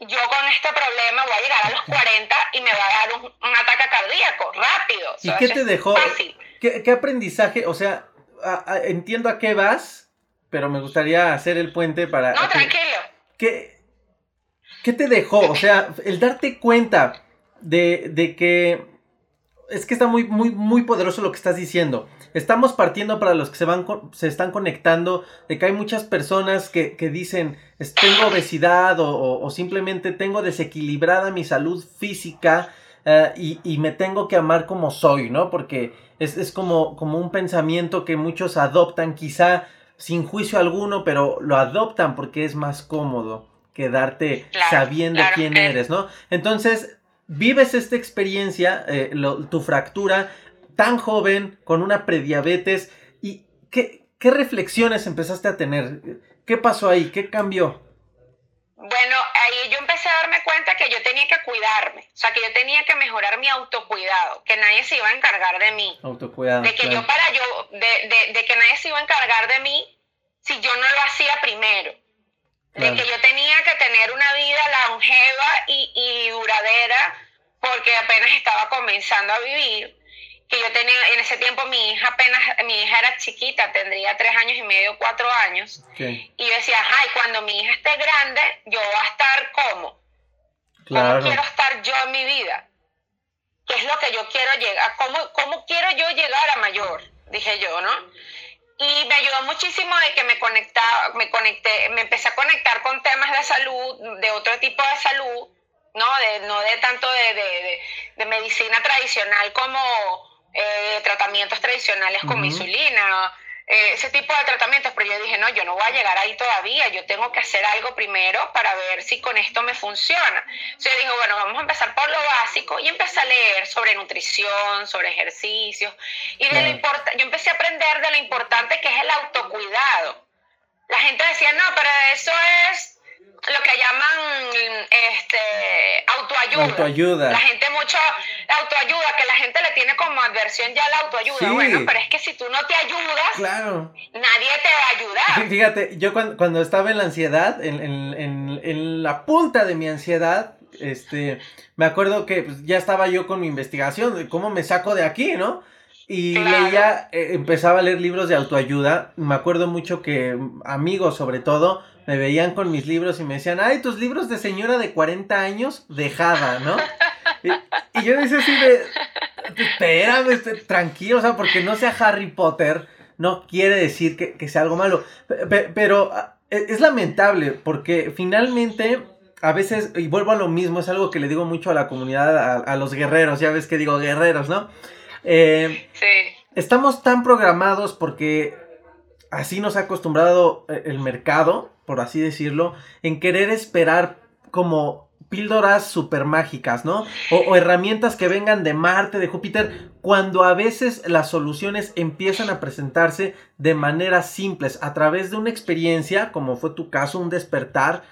Speaker 2: Yo con este problema voy a llegar a los 40 y me va a dar un, ataque cardíaco rápido.
Speaker 1: ¿Y qué te dejó? ¿Qué, aprendizaje? O sea, entiendo a qué vas, pero me gustaría hacer el puente para.
Speaker 2: No, tranquilo.
Speaker 1: ¿Qué, ¿Qué te dejó? O sea, el darte cuenta de, de que es que está muy, muy, muy poderoso lo que estás diciendo. Estamos partiendo para los que se van, se están conectando, de que hay muchas personas que, dicen, tengo obesidad o, simplemente tengo desequilibrada mi salud física eh, y, me tengo que amar como soy, ¿no? Porque es, como, como un pensamiento que muchos adoptan, quizá sin juicio alguno, pero lo adoptan porque es más cómodo quedarte sabiendo quién eres, ¿no? Entonces, vives esta experiencia, eh, tu fractura, tan joven, con una prediabetes, y ¿qué, ¿qué reflexiones empezaste a tener? ¿Qué pasó ahí? ¿Qué cambió?
Speaker 2: Bueno, ahí yo empecé a darme cuenta que yo tenía que cuidarme, o sea, que yo tenía que mejorar mi autocuidado, que nadie se iba a encargar de mí.
Speaker 1: Autocuidado.
Speaker 2: De que yo para yo, de, de, que nadie se iba a encargar de mí si yo no lo hacía primero. De que yo tenía que tener una vida longeva y, y duradera porque apenas estaba comenzando a vivir que yo tenía, en ese tiempo mi hija apenas, mi hija era chiquita, tendría tres años y medio, cuatro años. Y yo decía, ay, cuando mi hija esté grande, yo voy a estar como. ¿Cómo quiero estar yo en mi vida? ¿Qué es lo que yo quiero llegar? ¿Cómo, cómo quiero yo llegar a mayor? Dije yo, ¿no? Y me ayudó muchísimo de que me conectaba, me conecté, me empecé a conectar con temas de salud, de otro tipo de salud, ¿no? De, no de tanto de, de, de medicina tradicional como eh, tratamientos tradicionales como insulina, eh, ese tipo de tratamientos, pero yo dije, no, yo no voy a llegar ahí todavía, yo tengo que hacer algo primero para ver si con esto me funciona. Entonces yo digo, bueno, vamos a empezar por lo básico y empecé a leer sobre nutrición, sobre ejercicios, y de lo yo empecé a aprender de lo importante que es el autocuidado. La gente decía, no, pero eso es lo que llaman este autoayuda.
Speaker 1: Autoayuda.
Speaker 2: La gente mucho autoayuda, que la gente le tiene como adversión ya la autoayuda. Bueno, pero es que si tú no te ayudas,
Speaker 1: claro.
Speaker 2: nadie te va a ayudar.
Speaker 1: Fíjate, yo cuando, estaba en la ansiedad, en, en, en, la punta de mi ansiedad, este, me acuerdo que pues, ya estaba yo con mi investigación de cómo me saco de aquí, ¿no? Y leía, eh, empezaba a leer libros de autoayuda. Me acuerdo mucho que amigos, sobre todo, me veían con mis libros y me decían, ay, tus libros de señora de 40 años, dejada, ¿no? Y, yo decía así de, espérame, este, tranquilo, o sea, porque no sea Harry Potter, no quiere decir que, sea algo malo. Pero ah, e, es lamentable, porque finalmente a veces, y vuelvo a lo mismo, es algo que le digo mucho a la comunidad, a, los guerreros, ya ves que digo guerreros, ¿no?
Speaker 2: Eh, sí.
Speaker 1: Estamos tan programados porque así nos ha acostumbrado eh, el mercado, por así decirlo, en querer esperar como píldoras super mágicas, ¿no? O, herramientas que vengan de Marte, de Júpiter, cuando a veces las soluciones empiezan a presentarse de manera simples, a través de una experiencia, como fue tu caso, un despertar,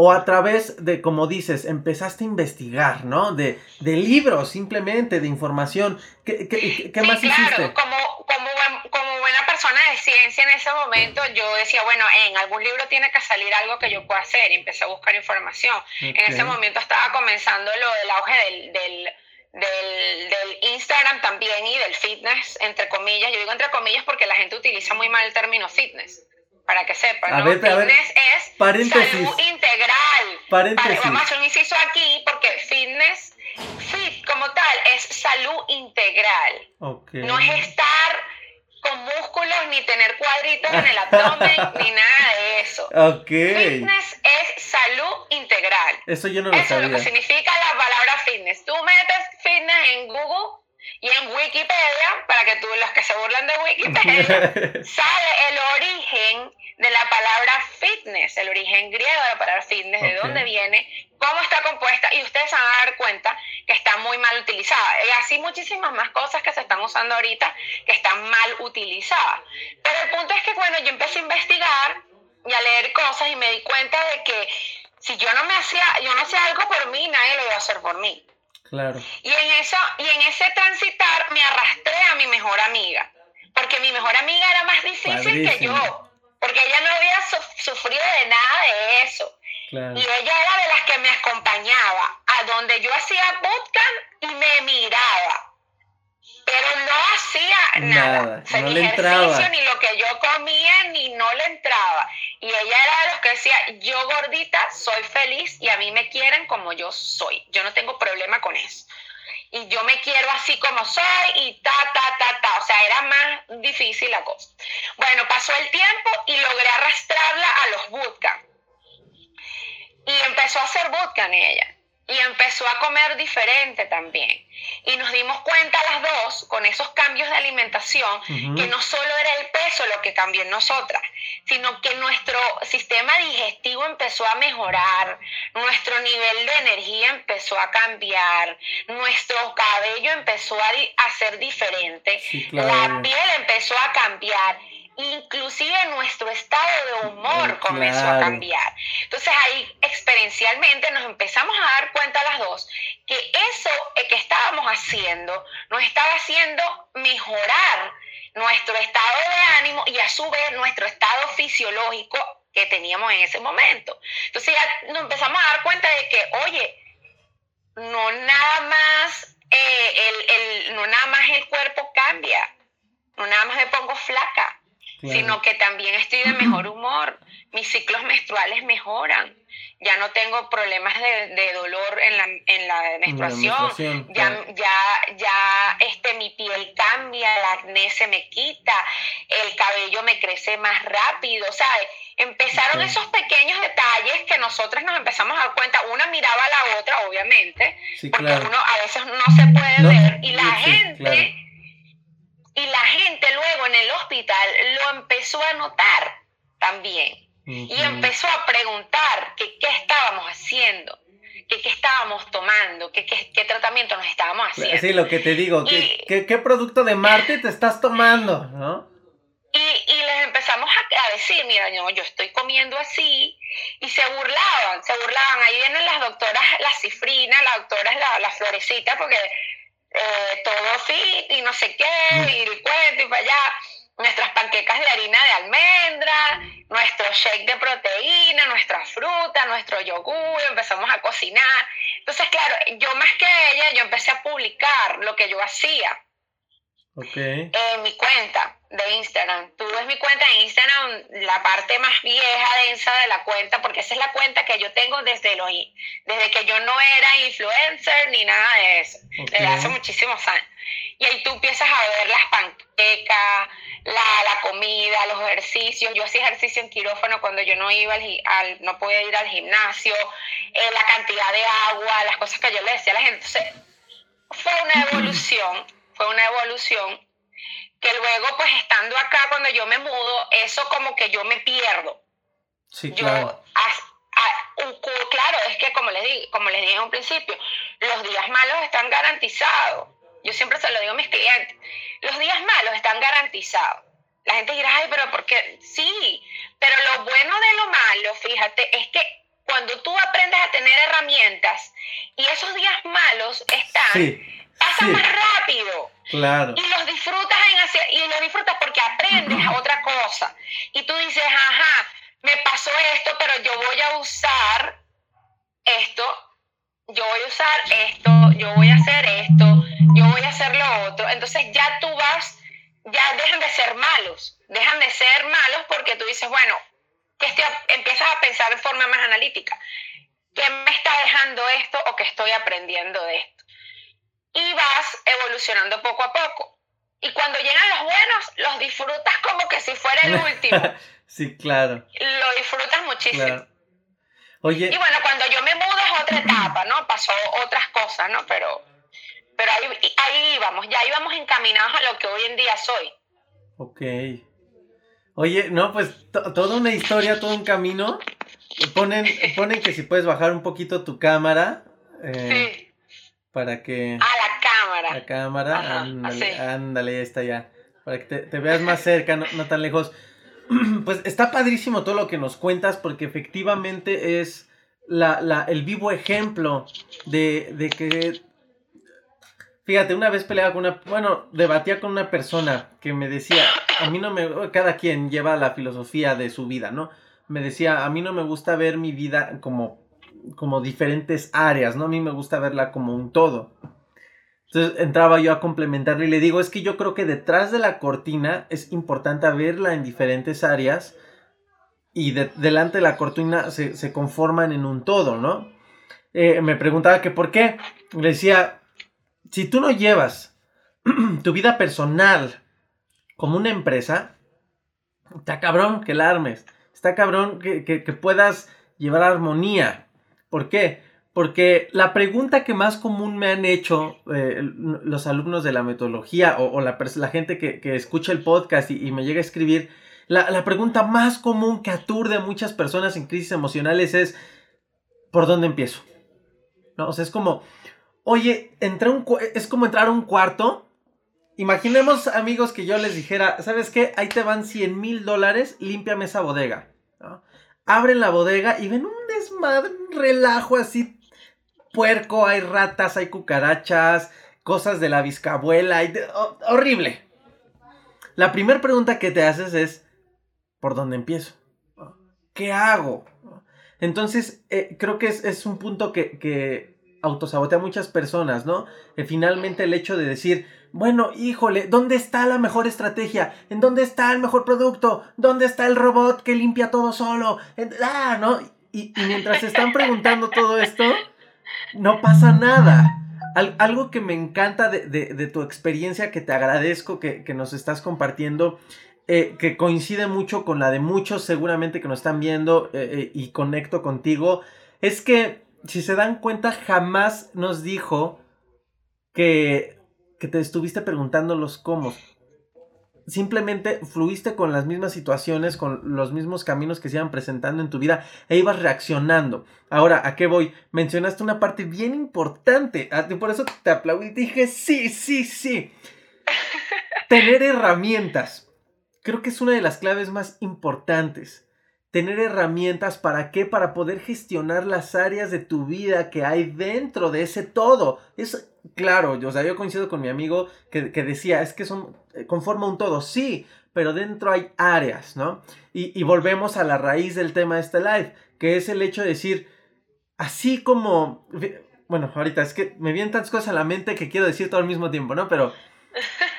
Speaker 1: o a través de, como dices, empezaste a investigar, ¿no? De, de libros, simplemente, de información. ¿Qué, qué, qué más hiciste?
Speaker 2: Como, como, como, buena persona de ciencia en ese momento, yo decía, bueno, en algún libro tiene que salir algo que yo pueda hacer y empecé a buscar información. En ese momento estaba comenzando lo del auge del, del del, del, Instagram también y del fitness, entre comillas. Yo digo entre comillas porque la gente utiliza muy mal el término fitness para que sepan. ¿no? fitness es salud integral.
Speaker 1: Paréntesis.
Speaker 2: vamos a hacer un inciso aquí porque fitness, fit como tal, es salud integral. No es estar con músculos ni tener cuadritos en el abdomen ni nada de eso. Fitness es salud integral.
Speaker 1: Eso yo no lo sabía. Eso
Speaker 2: es lo que significa la palabra fitness. Tú metes fitness en Google y en Wikipedia, para que tú, los que se burlan de Wikipedia, sale el origen de la palabra fitness, el origen griego de la palabra fitness, de dónde viene, cómo está compuesta, y ustedes se van a dar cuenta que está muy mal utilizada. Y así muchísimas más cosas que se están usando ahorita que están mal utilizadas. Pero el punto es que cuando yo empecé a investigar y a leer cosas y me di cuenta de que si yo no me hacía, yo no hacía algo por mí, nadie lo iba a hacer por mí.
Speaker 1: Claro.
Speaker 2: Y en eso, y en ese transitar me arrastré a mi mejor amiga, porque mi mejor amiga era más difícil que yo, porque ella no había sufrido de nada de eso. Y ella era de las que me acompañaba a donde yo hacía bootcamp y me miraba pero no hacía nada.
Speaker 1: no le entraba.
Speaker 2: ni lo que yo comía, ni no le entraba. Y ella era de los que decía, yo gordita soy feliz y a mí me quieren como yo soy. Yo no tengo problema con eso. Y yo me quiero así como soy y ta, ta, ta, ta. O sea, era más difícil la cosa. Bueno, pasó el tiempo y logré arrastrarla a los bootcamp. Y empezó a hacer bootcamp ella. Y empezó a comer diferente también. Y nos dimos cuenta las dos, con esos cambios de alimentación, que no solo era el peso lo que cambió en nosotras, sino que nuestro sistema digestivo empezó a mejorar, nuestro nivel de energía empezó a cambiar, nuestro cabello empezó a, a ser diferente, la piel empezó a cambiar inclusive nuestro estado de humor comenzó a cambiar. Entonces ahí experiencialmente nos empezamos a dar cuenta las dos que eso que estábamos haciendo nos estaba haciendo mejorar nuestro estado de ánimo y a su vez nuestro estado fisiológico que teníamos en ese momento. Entonces ya nos empezamos a dar cuenta de que, oye, no nada más, eh, el, no nada más el cuerpo cambia, no nada más me pongo flaca, sino que también estoy de mejor humor, mis ciclos menstruales mejoran, ya no tengo problemas de, dolor en la, en la menstruación, ya, ya, ya este, mi piel cambia, el acné se me quita, el cabello me crece más rápido, ¿sabes? Empezaron esos pequeños detalles que nosotras nos empezamos a dar cuenta, una miraba a la otra, obviamente, porque uno a veces no se puede ver, y la gente y la gente luego en el hospital lo empezó a notar también. Y empezó a preguntar que qué estábamos haciendo, que qué estábamos tomando, que qué, tratamiento nos estábamos haciendo.
Speaker 1: Sí, lo que te digo, ¿qué, qué, producto de Marte te estás tomando? ¿no?
Speaker 2: Y, y, les empezamos a, decir, mira, yo, yo estoy comiendo así, y se burlaban, se burlaban. Ahí vienen las doctoras, la cifrina, las doctoras, la, la florecita, porque eh, todo fit y no sé qué, mm. y el cuento y para allá. Nuestras panquecas de harina de almendra, nuestro shake de proteína, nuestra fruta, nuestro yogur, empezamos a cocinar. Entonces, claro, yo más que ella, yo empecé a publicar lo que yo hacía en mi cuenta de Instagram. Tú ves mi cuenta de Instagram, la parte más vieja, densa de la cuenta, porque esa es la cuenta que yo tengo desde, los, desde que yo no era influencer ni nada de eso, desde hace muchísimos años. Y ahí tú empiezas a ver las panquecas, la, la comida, los ejercicios. Yo hacía ejercicio en quirófano cuando yo no iba al, no podía ir al gimnasio, eh, la cantidad de agua, las cosas que yo le decía a la gente. Entonces, fue una evolución, fue una evolución que luego pues estando acá cuando yo me mudo, eso como que yo me pierdo.
Speaker 1: Sí, claro.
Speaker 2: claro, es que como les, di, como les dije en un principio, los días malos están garantizados. Yo siempre se lo digo a mis clientes, los días malos están garantizados. La gente dirá, ay, pero ¿por qué? Sí, pero lo bueno de lo malo, fíjate, es que cuando tú aprendes a tener herramientas y esos días malos están, pasan más rápido.
Speaker 1: Claro.
Speaker 2: Y los disfrutas en y los disfrutas porque aprendes a otra cosa. Y tú dices, ajá, me pasó esto, pero yo voy a usar esto, yo voy a usar esto, yo voy a hacer esto, yo voy a hacer lo otro. Entonces ya tú vas, ya dejan de ser malos, dejan de ser malos porque tú dices, bueno, que empiezas a pensar de forma más analítica. ¿Qué me está dejando esto o qué estoy aprendiendo de esto? Y vas evolucionando poco a poco. Y cuando llegan los buenos, los disfrutas como que si fuera el último.
Speaker 1: sí, claro.
Speaker 2: Lo disfrutas muchísimo.
Speaker 1: Oye.
Speaker 2: Y bueno, cuando yo me mudo es otra etapa, ¿no? Pasó otras cosas, ¿no? Pero, pero ahí, ahí íbamos, ya íbamos encaminados a lo que hoy en día soy.
Speaker 1: Ok. Oye, no, pues toda una historia, todo un camino. Ponen, ponen que si puedes bajar un poquito tu cámara. Eh, sí para que...
Speaker 2: Ah, la cámara.
Speaker 1: La cámara, ándale, ándale, ya está ya. Para que te, veas más cerca, no, tan lejos. Pues está padrísimo todo lo que nos cuentas porque efectivamente es la, el vivo ejemplo de, de que... Fíjate, una vez peleaba con una... Bueno, debatía con una persona que me decía, a mí no me... Cada quien lleva la filosofía de su vida, ¿no? Me decía, a mí no me gusta ver mi vida como como diferentes áreas, ¿no? A mí me gusta verla como un todo. Entonces entraba yo a complementarle y le digo, es que yo creo que detrás de la cortina es importante verla en diferentes áreas y delante de la cortina se, conforman en un todo, ¿no? Eh, me preguntaba que por qué. Le decía, si tú no llevas tu vida personal como una empresa, está cabrón que la armes, está cabrón que, que puedas llevar armonía. ¿Por qué? porque la pregunta que más común me han hecho eh, los alumnos de la metodología o, la, la, gente que, escucha el podcast y, me llega a escribir, la, pregunta más común que aturde a muchas personas en crisis emocionales es, ¿por dónde empiezo? ¿No? O sea, es como, oye, entré un, es como entrar a un cuarto. Imaginemos, amigos, que yo les dijera, ¿sabes qué? Ahí te van 100 mil dólares, límpiame esa bodega. Abren la bodega y ven un desmadre, un relajo así puerco, hay ratas, hay cucarachas, cosas de la bisabuela, horrible. La primera pregunta que te haces es, ¿por dónde empiezo? ¿Qué hago? Entonces, eh, creo que es, un punto que, autosabotea a muchas personas, ¿no? Que finalmente el hecho de decir, bueno, híjole, ¿dónde está la mejor estrategia? ¿En dónde está el mejor producto? ¿Dónde está el robot que limpia todo solo? Ah, ¿no? Y, mientras están preguntando todo esto, no pasa nada. algo que me encanta de, tu experiencia, que te agradezco que, nos estás compartiendo, eh, que coincide mucho con la de muchos seguramente que nos están viendo eh, eh, y conecto contigo, es que si se dan cuenta jamás nos dijo que, que te estuviste preguntando los cómo simplemente fluiste con las mismas situaciones, con los mismos caminos que se iban presentando en tu vida e ibas reaccionando. Ahora, ¿a qué voy? Mencionaste una parte bien importante. Ah, por eso te aplaudí y dije, sí, sí, sí. Tener herramientas. Creo que es una de las claves más importantes. Tener herramientas para qué? Para poder gestionar las áreas de tu vida que hay dentro de ese todo. Es claro, yo, o yo coincido con mi amigo que, decía, es que son, eh, conforma un todo, sí, pero dentro hay áreas, ¿no? Y, volvemos a la raíz del tema de este live, que es el hecho de decir, así como, bueno, ahorita es que me vienen tantas cosas a la mente que quiero decir todo al mismo tiempo, ¿no? Pero...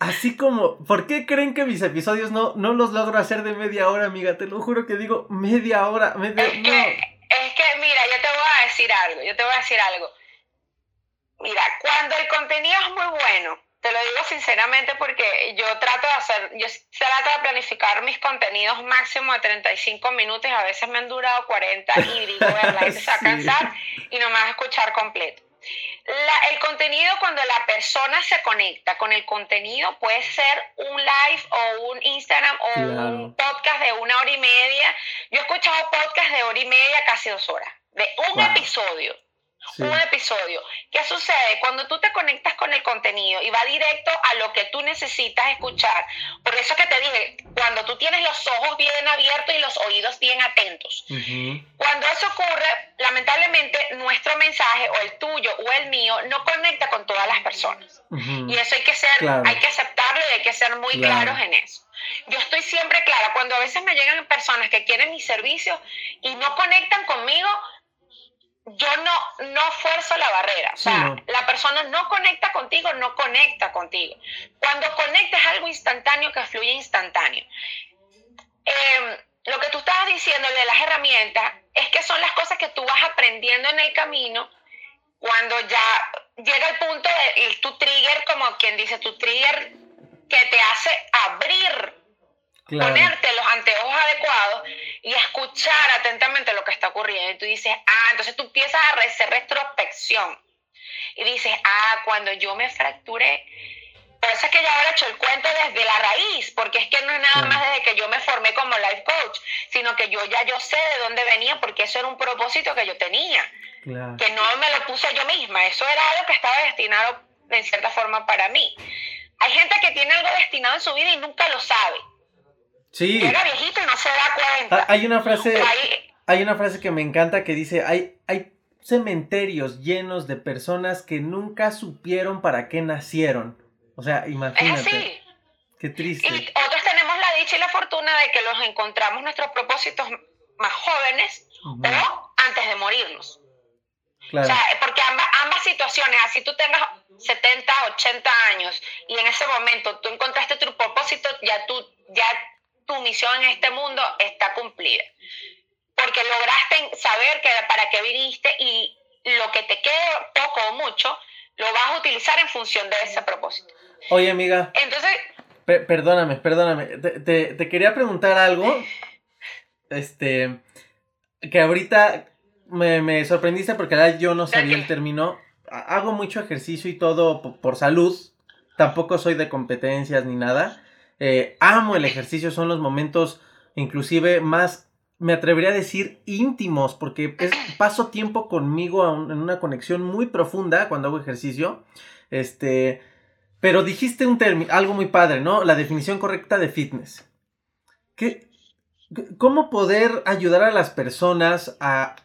Speaker 1: Así como, ¿por qué creen que mis episodios no, no los logro hacer de media hora, amiga? Te lo juro que digo media hora, media
Speaker 2: es que, no. Es que, mira, yo te voy a decir algo, yo te voy a decir algo. Mira, cuando el contenido es muy bueno, te lo digo sinceramente porque yo trato de hacer, yo trato de planificar mis contenidos máximo de 35 minutos, a veces me han durado 40 y digo, la gente se va a cansar y no me va a escuchar completo. El contenido cuando la persona se conecta con el contenido puede ser un live o un Instagram o un podcast de una hora y media. Yo he escuchado podcasts de hora y media, casi dos horas, de un episodio un episodio. ¿Qué sucede? Cuando tú te conectas con el contenido y va directo a lo que tú necesitas escuchar, por eso que te dije, cuando tú tienes los ojos bien abiertos y los oídos bien atentos, cuando eso ocurre, lamentablemente nuestro mensaje o el tuyo o el mío no conecta con todas las personas. Y eso hay que ser, hay que aceptarlo y hay que ser muy claros en eso. Yo estoy siempre clara, cuando a veces me llegan personas que quieren mis servicios y no conectan conmigo, yo no, no fuerzo la barrera. O sea, la persona no conecta contigo, no conecta contigo. Cuando conecta es algo instantáneo que fluye instantáneo. Em, lo que tú estabas diciendo de las herramientas es que son las cosas que tú vas aprendiendo en el camino cuando ya llega el punto de tu trigger, como quien dice, tu trigger que te hace abrir ponerte los anteojos adecuados y escuchar atentamente lo que está ocurriendo. Y tú dices, ah, entonces tú empiezas a hacer retrospección. Y dices, ah, cuando yo me fracturé, por eso es que ahora he hecho el cuento desde la raíz, porque es que no es nada más desde que yo me formé como life coach, sino que yo ya yo sé de dónde venía, porque eso era un propósito que yo tenía, que no me lo puse yo misma, eso era algo que estaba destinado en cierta forma para mí. Hay gente que tiene algo destinado en su vida y nunca lo sabe.
Speaker 1: Sí.
Speaker 2: Llega viejito y no se da cuenta.
Speaker 1: Ah, hay una frase, hay una frase que me encanta que dice, hay, hay cementerios llenos de personas que nunca supieron para qué nacieron. O sea, imagínate. Qué triste.
Speaker 2: Y otros tenemos la dicha y la fortuna de que los encontramos nuestros propósitos más jóvenes o antes de morirnos. Claro. O sea, porque ambas, ambas situaciones, así tú tengas 70, 80 años y en ese momento tú encontraste tu propósito, ya tú ya tu misión en este mundo está cumplida. Porque lograste saber que para qué viniste y lo que te quede poco o mucho, lo vas a utilizar en función de ese propósito.
Speaker 1: Oye, amiga.
Speaker 2: Entonces...
Speaker 1: perdóname, perdóname. Te, quería preguntar algo. Este... Que ahorita me, me sorprendiste porque verdad yo no sabía el término. Ha- Hago mucho ejercicio y todo po- por, salud. Tampoco soy de competencias ni nada. Eh, amo el ejercicio, son los momentos inclusive más, me atrevería a decir, íntimos, porque es, paso tiempo conmigo un- en una conexión muy profunda cuando hago ejercicio. Este, pero dijiste un término, algo muy padre, ¿no? La definición correcta de fitness. ¿Qué, ¿Cómo poder ayudar a las personas a,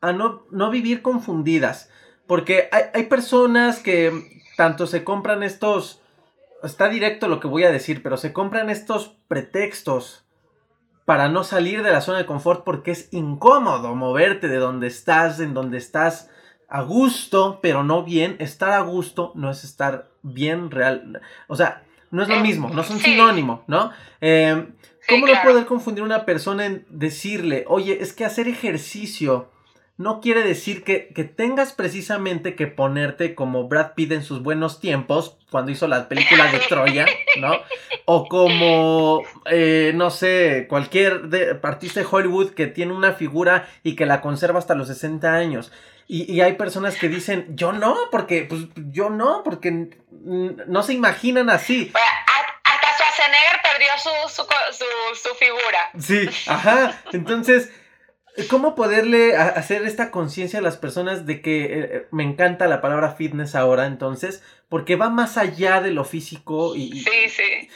Speaker 1: a no, no vivir confundidas? Porque hay, hay personas que tanto se compran estos, está directo lo que voy a decir, pero se compran estos pretextos para no salir de la zona de confort porque es incómodo moverte de donde estás, en donde estás a gusto, pero no bien. Estar a gusto no es estar bien real. O sea, no es lo
Speaker 2: Eh,
Speaker 1: mismo, no es un
Speaker 2: sí.
Speaker 1: sinónimo, ¿no? Eh, ¿Cómo no poder confundir una persona en decirle, oye, es que hacer ejercicio no quiere decir que, que tengas precisamente que ponerte como Brad Pitt en sus buenos tiempos, cuando hizo la película de Troya, ¿no? O como, eh, no sé, cualquier de- artista de Hollywood que tiene una figura y que la conserva hasta los 60 años. Y, y hay personas que dicen, yo no, porque, pues, yo no, porque no se imaginan así.
Speaker 2: Hasta Schwarzenegger perdió su, su, su, su figura.
Speaker 1: Sí, ajá. Entonces, ¿cómo poderle hacer esta conciencia a las personas de que eh, eh, me encanta la palabra fitness ahora, entonces, porque va más allá de lo físico y,
Speaker 2: Sí, sí.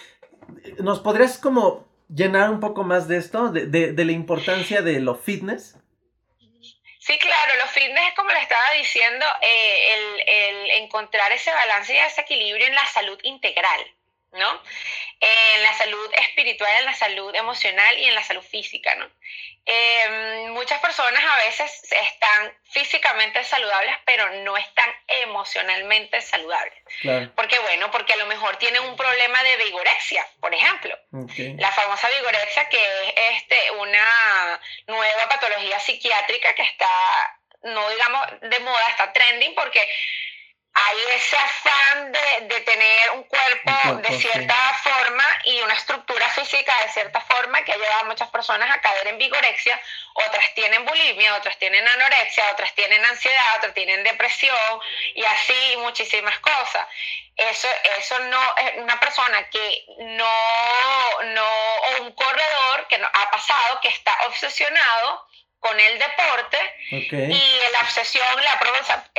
Speaker 1: ¿nos podrías como llenar un poco más de esto, de, de- de la importancia de lo fitness?
Speaker 2: Sí, claro, los fitness es como le estaba diciendo, eh, el, el encontrar ese balance y ese equilibrio en la salud integral, ¿no? En la salud espiritual, en la salud emocional y en la salud física, ¿no? Eh, muchas personas a veces están físicamente saludables, pero no están emocionalmente saludables.
Speaker 1: Claro.
Speaker 2: ¿Por qué? Bueno, porque a lo mejor tienen un problema de vigorexia, por ejemplo. La famosa vigorexia, que es este, una nueva patología psiquiátrica que está, no digamos de moda, está trending porque hay ese afán de, de tener un cuerpo, de
Speaker 1: sí.
Speaker 2: cierta forma y una estructura física de cierta forma que ha llevado a muchas personas a caer en vigorexia. Otras tienen bulimia, otras tienen anorexia, otras tienen ansiedad, otras tienen depresión y así muchísimas cosas. Eso, eso no es una persona que no, no, o un corredor que no, ha pasado, que está obsesionado con el deporte
Speaker 1: Ok.
Speaker 2: y la obsesión, la,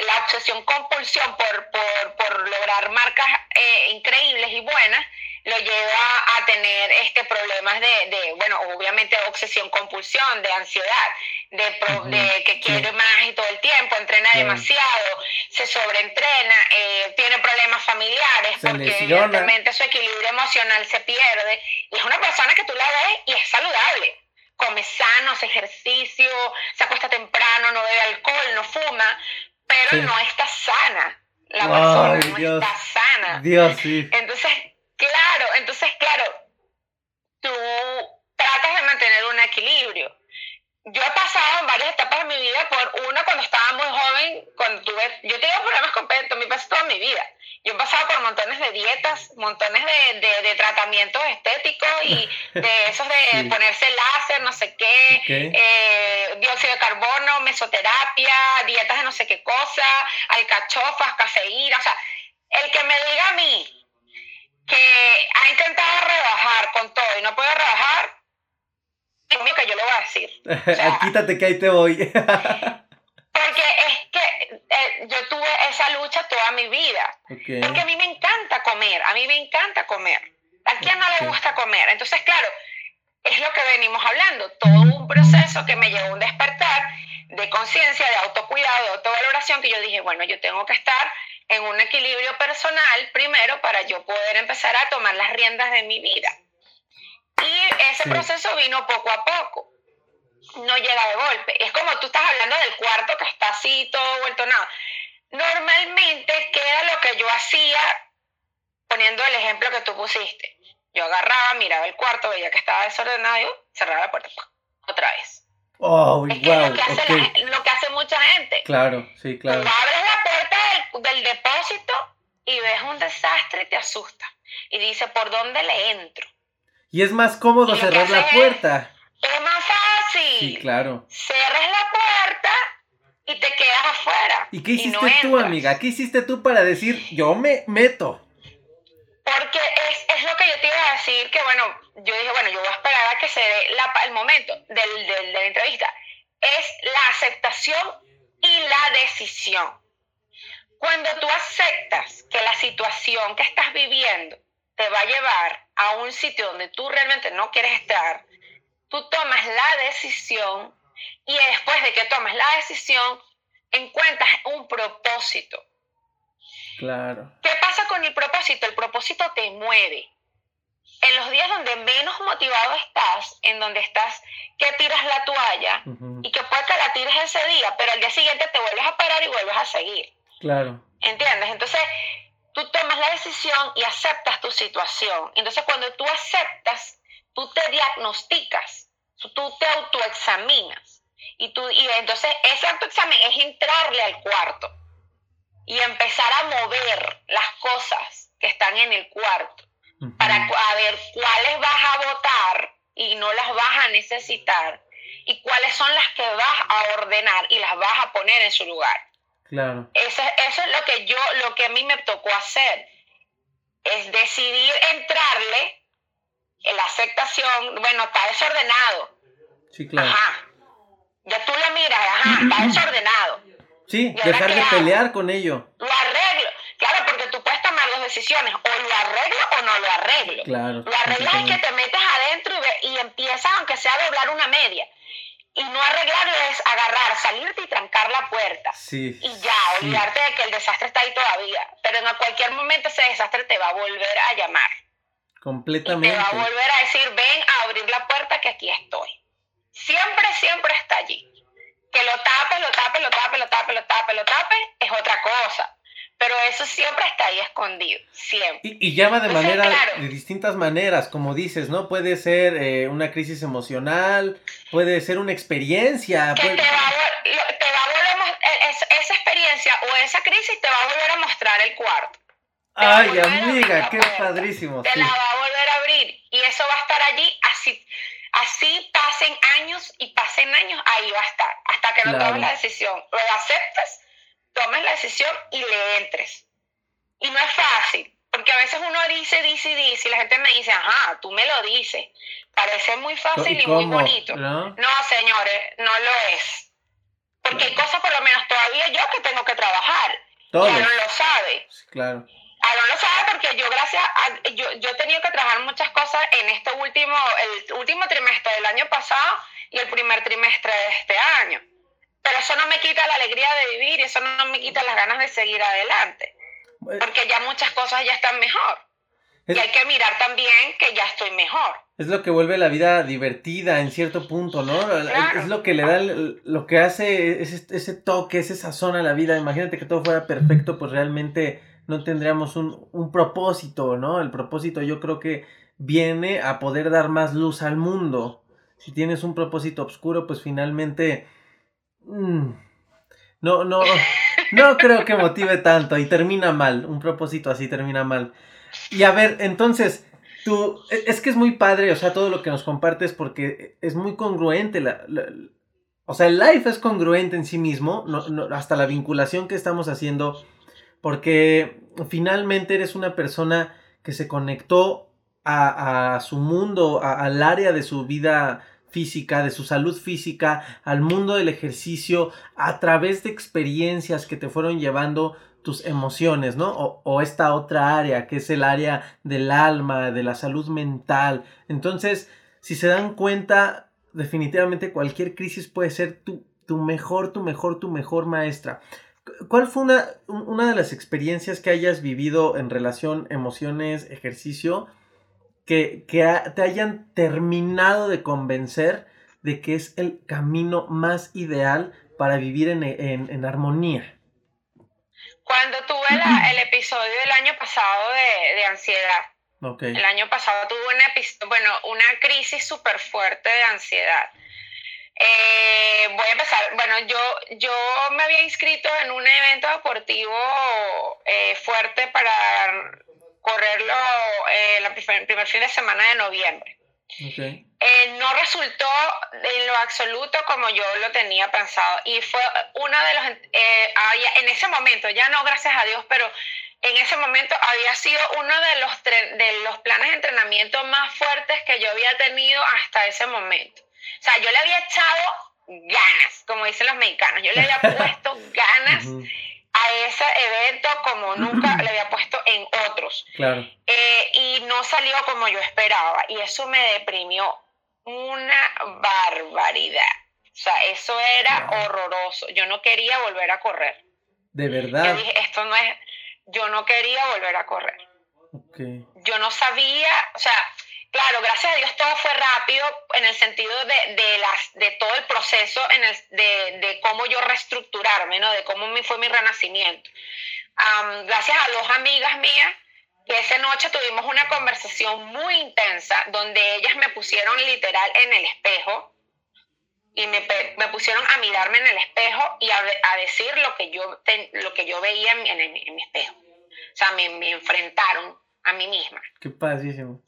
Speaker 2: la obsesión compulsión por, por, por lograr marcas eh, increíbles y buenas, lo lleva a tener este problemas de, de, bueno, obviamente obsesión compulsión, de ansiedad, de, pro- de que
Speaker 1: sí.
Speaker 2: quiere más y todo el tiempo, entrena
Speaker 1: Claro.
Speaker 2: demasiado, se sobreentrena, eh, tiene problemas familiares
Speaker 1: Se
Speaker 2: porque
Speaker 1: lesiona.
Speaker 2: evidentemente su equilibrio emocional se pierde y es una persona que tú la ves y es saludable come sano, hace ejercicio, se acuesta temprano, no bebe alcohol, no fuma, pero
Speaker 1: Sí.
Speaker 2: no está sana. La persona no
Speaker 1: Dios.
Speaker 2: está sana.
Speaker 1: Dios, sí.
Speaker 2: Entonces, claro, entonces, claro, tú tratas de mantener un equilibrio. Yo he pasado en varias etapas de mi vida por una cuando estaba muy joven, cuando tuve, yo tenía problemas con peso, mi peso toda mi vida. Yo he pasado por montones de dietas, montones de, de, de tratamientos estéticos y de esos de
Speaker 1: Sí.
Speaker 2: ponerse láser, no sé qué, eh, dióxido de carbono, mesoterapia, dietas de no sé qué cosa, alcachofas, cafeína, o sea, el que me diga a mí que ha intentado rebajar con todo y no puede rebajar, es mío que yo le voy a decir. sea-
Speaker 1: Quítate que ahí te voy.
Speaker 2: Porque es que eh, yo tuve esa lucha toda mi vida. Porque a mí me encanta comer, a mí me encanta comer. ¿A quién no le gusta comer? Entonces, claro, es lo que venimos hablando, todo un proceso que me llevó a un despertar de conciencia, de autocuidado, de autovaloración, que yo dije, bueno, yo tengo que estar en un equilibrio personal primero para yo poder empezar a tomar las riendas de mi vida. Y ese
Speaker 1: Sí.
Speaker 2: proceso vino poco a poco, no llega de golpe. Es como tú estás hablando del cuarto que está así, todo vuelto nada. Normalmente queda lo que yo hacía, poniendo el ejemplo que tú pusiste. Yo agarraba, miraba el cuarto, veía que estaba desordenado, yo cerraba la puerta otra vez.
Speaker 1: Oh,
Speaker 2: Es que es lo que, hace la- lo que hace mucha gente.
Speaker 1: Claro, sí, claro.
Speaker 2: Tú abres la puerta del, del depósito y ves un desastre y te asusta. Y dice, ¿por dónde le entro?
Speaker 1: Y es más cómodo cerrar la
Speaker 2: es-
Speaker 1: puerta.
Speaker 2: Es más fácil.
Speaker 1: Sí, claro.
Speaker 2: Cierras la puerta y te quedas afuera.
Speaker 1: ¿Y qué hiciste tú, amiga? ¿Qué hiciste tú para decir, yo me meto?
Speaker 2: Porque es, es, lo que yo te iba a decir, que bueno, yo dije, bueno, yo voy a esperar a que se dé la, el momento del, del, de la entrevista. Es la aceptación y la decisión. Cuando tú aceptas que la situación que estás viviendo te va a llevar a un sitio donde tú realmente no quieres estar, tú tomas la decisión y después de que tomas la decisión, encuentras un propósito.
Speaker 1: Claro.
Speaker 2: ¿Qué pasa con el propósito? El propósito te mueve. En los días donde menos motivado estás, en donde estás que tiras la toalla y que puede que la tires ese día, pero al día siguiente te vuelves a parar y vuelves a seguir.
Speaker 1: Claro.
Speaker 2: ¿Entiendes? Entonces, tú tomas la decisión y aceptas tu situación. Entonces, cuando tú aceptas, tú te diagnosticas, tú te autoexaminas. Y, tú, y entonces ese autoexamen es entrarle al cuarto y empezar a mover las cosas que están en el cuarto para ver cuáles vas a votar y no las vas a necesitar y cuáles son las que vas a ordenar y las vas a poner en su lugar.
Speaker 1: Claro.
Speaker 2: Eso, eso es lo que yo, lo que a mí me tocó hacer, es decidir entrarle en la aceptación, bueno, está desordenado.
Speaker 1: Sí, claro.
Speaker 2: Ajá. Ya tú lo miras, ajá, está desordenado.
Speaker 1: Sí, dejar de pelear con ello.
Speaker 2: Lo arreglo. Claro, porque tú puedes tomar dos decisiones, o lo arreglo o no lo arreglo.
Speaker 1: Claro.
Speaker 2: Lo arreglas es que te metes adentro y, y empiezas, aunque sea a doblar una media. Y no arreglarlo es agarrar, salirte y trancar la puerta.
Speaker 1: Sí.
Speaker 2: Y ya, olvidarte de que el desastre está ahí todavía. Pero en cualquier momento ese desastre te va a volver a llamar.
Speaker 1: Completamente.
Speaker 2: Y te va a volver a decir, ven a abrir la puerta que aquí estoy. Siempre, siempre está allí. Que lo tape, lo tape, lo tape, lo tape, lo tape, lo tape, es otra cosa. Pero eso siempre está ahí escondido, siempre.
Speaker 1: Y, y llama de manera, de distintas maneras, como dices, ¿no? Puede ser eh, una crisis emocional, puede ser una experiencia.
Speaker 2: Que te, va, te va a volver a, esa experiencia o esa crisis te va a volver a mostrar el cuarto.
Speaker 1: Ay, amiga, qué padrísimo.
Speaker 2: Te la va a volver a abrir y eso va a estar allí así. Así pasen años y pasen años, ahí va a estar, hasta que no tomes la decisión. Lo aceptes tomes la decisión y le entres. Y no es fácil, porque a veces uno dice, dice y dice, y la gente me dice, ajá, tú me lo dices. Parece muy fácil y, muy bonito. ¿No? señores, no lo es. Porque hay cosas, por lo menos todavía yo, que tengo que trabajar. Todos. Y Aaron lo sabe.
Speaker 1: Claro.
Speaker 2: Aaron lo sabe porque yo, gracias a. Yo, yo he tenido que trabajar muchas cosas en este último, el último trimestre del año pasado y el primer trimestre de este año. Pero eso no me quita la alegría de vivir, eso no me quita las ganas de seguir adelante. Porque ya muchas cosas ya están mejor. y hay que mirar también que ya estoy mejor.
Speaker 1: Es lo que vuelve la vida divertida en cierto punto, ¿no? Es lo que le da, lo que hace ese, ese toque, ese sazón a la vida. Imagínate que todo fuera perfecto, pues realmente no tendríamos un, un propósito, ¿no? El propósito yo creo que viene a poder dar más luz al mundo. Si tienes un propósito oscuro, pues finalmente Mm. No, no, no creo que motive tanto y termina mal. Un propósito así termina mal. Y a ver, entonces, tú, e, es que es muy padre, o sea, todo lo que nos compartes porque es muy congruente. La, o sea, el life es congruente en sí mismo, hasta la vinculación que estamos haciendo, porque finalmente eres una persona que se conectó a, su mundo, al área de su vida física, de su salud física, al mundo del ejercicio, a través de experiencias que te fueron llevando tus emociones, ¿no? O, esta otra área, que es el área del alma, de la salud mental. Entonces, si se dan cuenta, definitivamente cualquier crisis puede ser tu, tu mejor, tu mejor, tu mejor maestra. ¿Cuál fue una, una de las experiencias que hayas vivido en relación emociones, ejercicio? que, te hayan terminado de convencer de que es el camino más ideal para vivir en, armonía?
Speaker 2: Cuando tuve el episodio del año pasado de, ansiedad. El año pasado tuve una, bueno, una crisis súper fuerte de ansiedad. Eh, voy a empezar. Bueno, yo, yo me había inscrito en un evento deportivo eh, fuerte para correrlo eh, el primer fin de semana de noviembre. Eh, no resultó en lo absoluto como yo lo tenía pensado. Y fue uno de los, eh, en ese momento, ya no gracias a Dios, pero en ese momento había sido uno de los, de los planes de entrenamiento más fuertes que yo había tenido hasta ese momento. O sea, yo le había echado ganas, como dicen los mexicanos, yo le había puesto ganas a ese evento como nunca le había puesto en otros.
Speaker 1: Claro.
Speaker 2: Eh, y no salió como yo esperaba y eso me deprimió una barbaridad. O sea, eso era horroroso. Yo no quería volver a correr.
Speaker 1: De verdad.
Speaker 2: Yo dije, esto no es, yo no quería volver a correr.
Speaker 1: Okay.
Speaker 2: Yo no sabía, o sea, Claro, gracias a Dios todo fue rápido en el sentido de, de, las, de todo el proceso en el, de, de, cómo yo reestructurarme, ¿no? de cómo fue mi renacimiento. gracias a dos amigas mías que esa noche tuvimos una conversación muy intensa donde ellas me pusieron literal en el espejo y me, me pusieron a mirarme en el espejo y a, a decir lo que yo, lo que yo veía en, en, en mi espejo. O sea, me, me enfrentaron a mí misma.
Speaker 1: Qué padrísimo.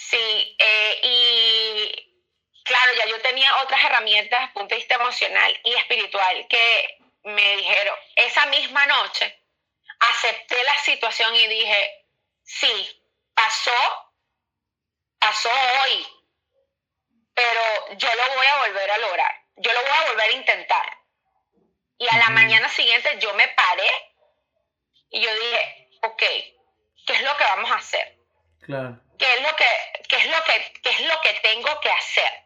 Speaker 2: Sí, eh, y claro, ya yo tenía otras herramientas desde el punto de vista emocional y espiritual que me dijeron, esa misma noche acepté la situación y dije, sí, pasó, pasó hoy, pero yo lo voy a volver a lograr, yo lo voy a volver a intentar. Y a la mañana siguiente yo me paré y yo dije, ok, ¿qué es lo que vamos a hacer? Qué es lo que, qué es lo que, qué es lo que tengo que hacer.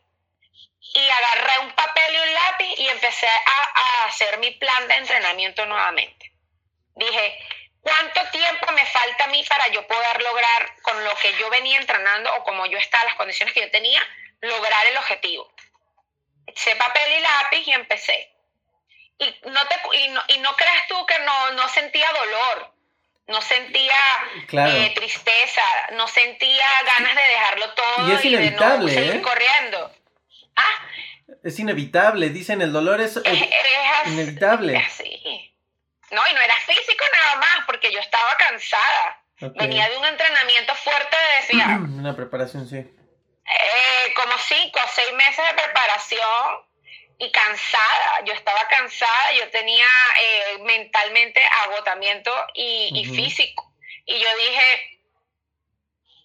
Speaker 2: Y agarré un papel y un lápiz y empecé a, a hacer mi plan de entrenamiento nuevamente. Dije, ¿cuánto tiempo me falta a mí para yo poder lograr con lo que yo venía entrenando o como yo estaba, las condiciones que yo tenía, lograr el objetivo? Eché papel y lápiz y empecé. Y no, te, y no, y no creas tú que no, no sentía dolor no sentía eh, tristeza, no sentía ganas de dejarlo todo
Speaker 1: y, es inevitable,
Speaker 2: de no seguir
Speaker 1: ¿eh?
Speaker 2: corriendo. ¿Ah?
Speaker 1: Es inevitable, dicen, el dolor es, inevitable.
Speaker 2: Así. No, y no era físico nada más, porque yo estaba cansada. Venía de un entrenamiento fuerte, decía.
Speaker 1: Una preparación, sí.
Speaker 2: Eh, como cinco o seis meses de preparación y cansada, yo estaba cansada, yo tenía eh, mentalmente agotamiento y, físico. Y yo dije,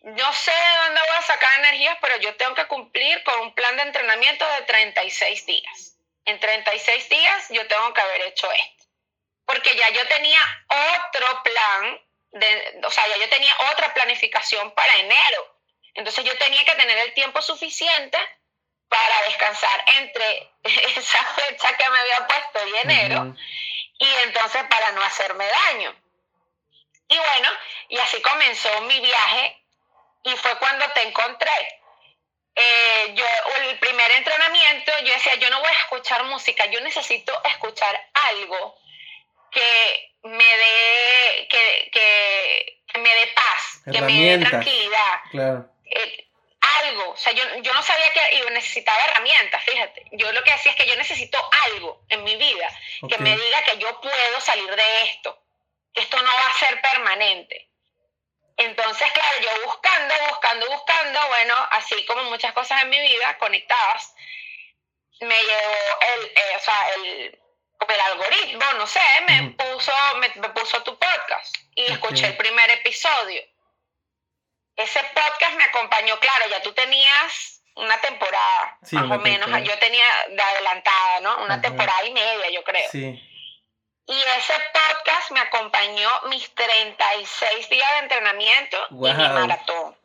Speaker 2: no sé de dónde voy a sacar energías, pero yo tengo que cumplir con un plan de entrenamiento de 36 días. En 36 días yo tengo que haber hecho esto. Porque ya yo tenía otro plan, de, o sea, ya yo tenía otra planificación para enero. Entonces yo tenía que tener el tiempo suficiente para descansar entre esa fecha que me había puesto y enero y entonces para no hacerme daño. Y bueno, y así comenzó mi viaje y fue cuando te encontré. Eh, yo, el primer entrenamiento, yo decía, yo no voy a escuchar música, yo necesito escuchar algo que me dé, que, que, que me dé paz, que me dé tranquilidad.
Speaker 1: Claro.
Speaker 2: Eh, algo, o sea, yo, yo no sabía que yo necesitaba herramientas, fíjate. Yo lo que decía es que yo necesito algo en mi vida que me diga que yo puedo salir de esto, que esto no va a ser permanente. Entonces, claro, yo buscando, buscando, buscando, bueno, así como muchas cosas en mi vida conectadas, me llevó el, eh, o sea, el, el algoritmo, no sé, me, puso, me, puso tu podcast y escuché el primer episodio ese podcast me acompañó, claro, ya tú tenías una temporada, más o menos, yo tenía de adelantada, ¿no? Una temporada y media, yo creo.
Speaker 1: Sí.
Speaker 2: Y ese podcast me acompañó mis 36 días de entrenamiento y mi maratón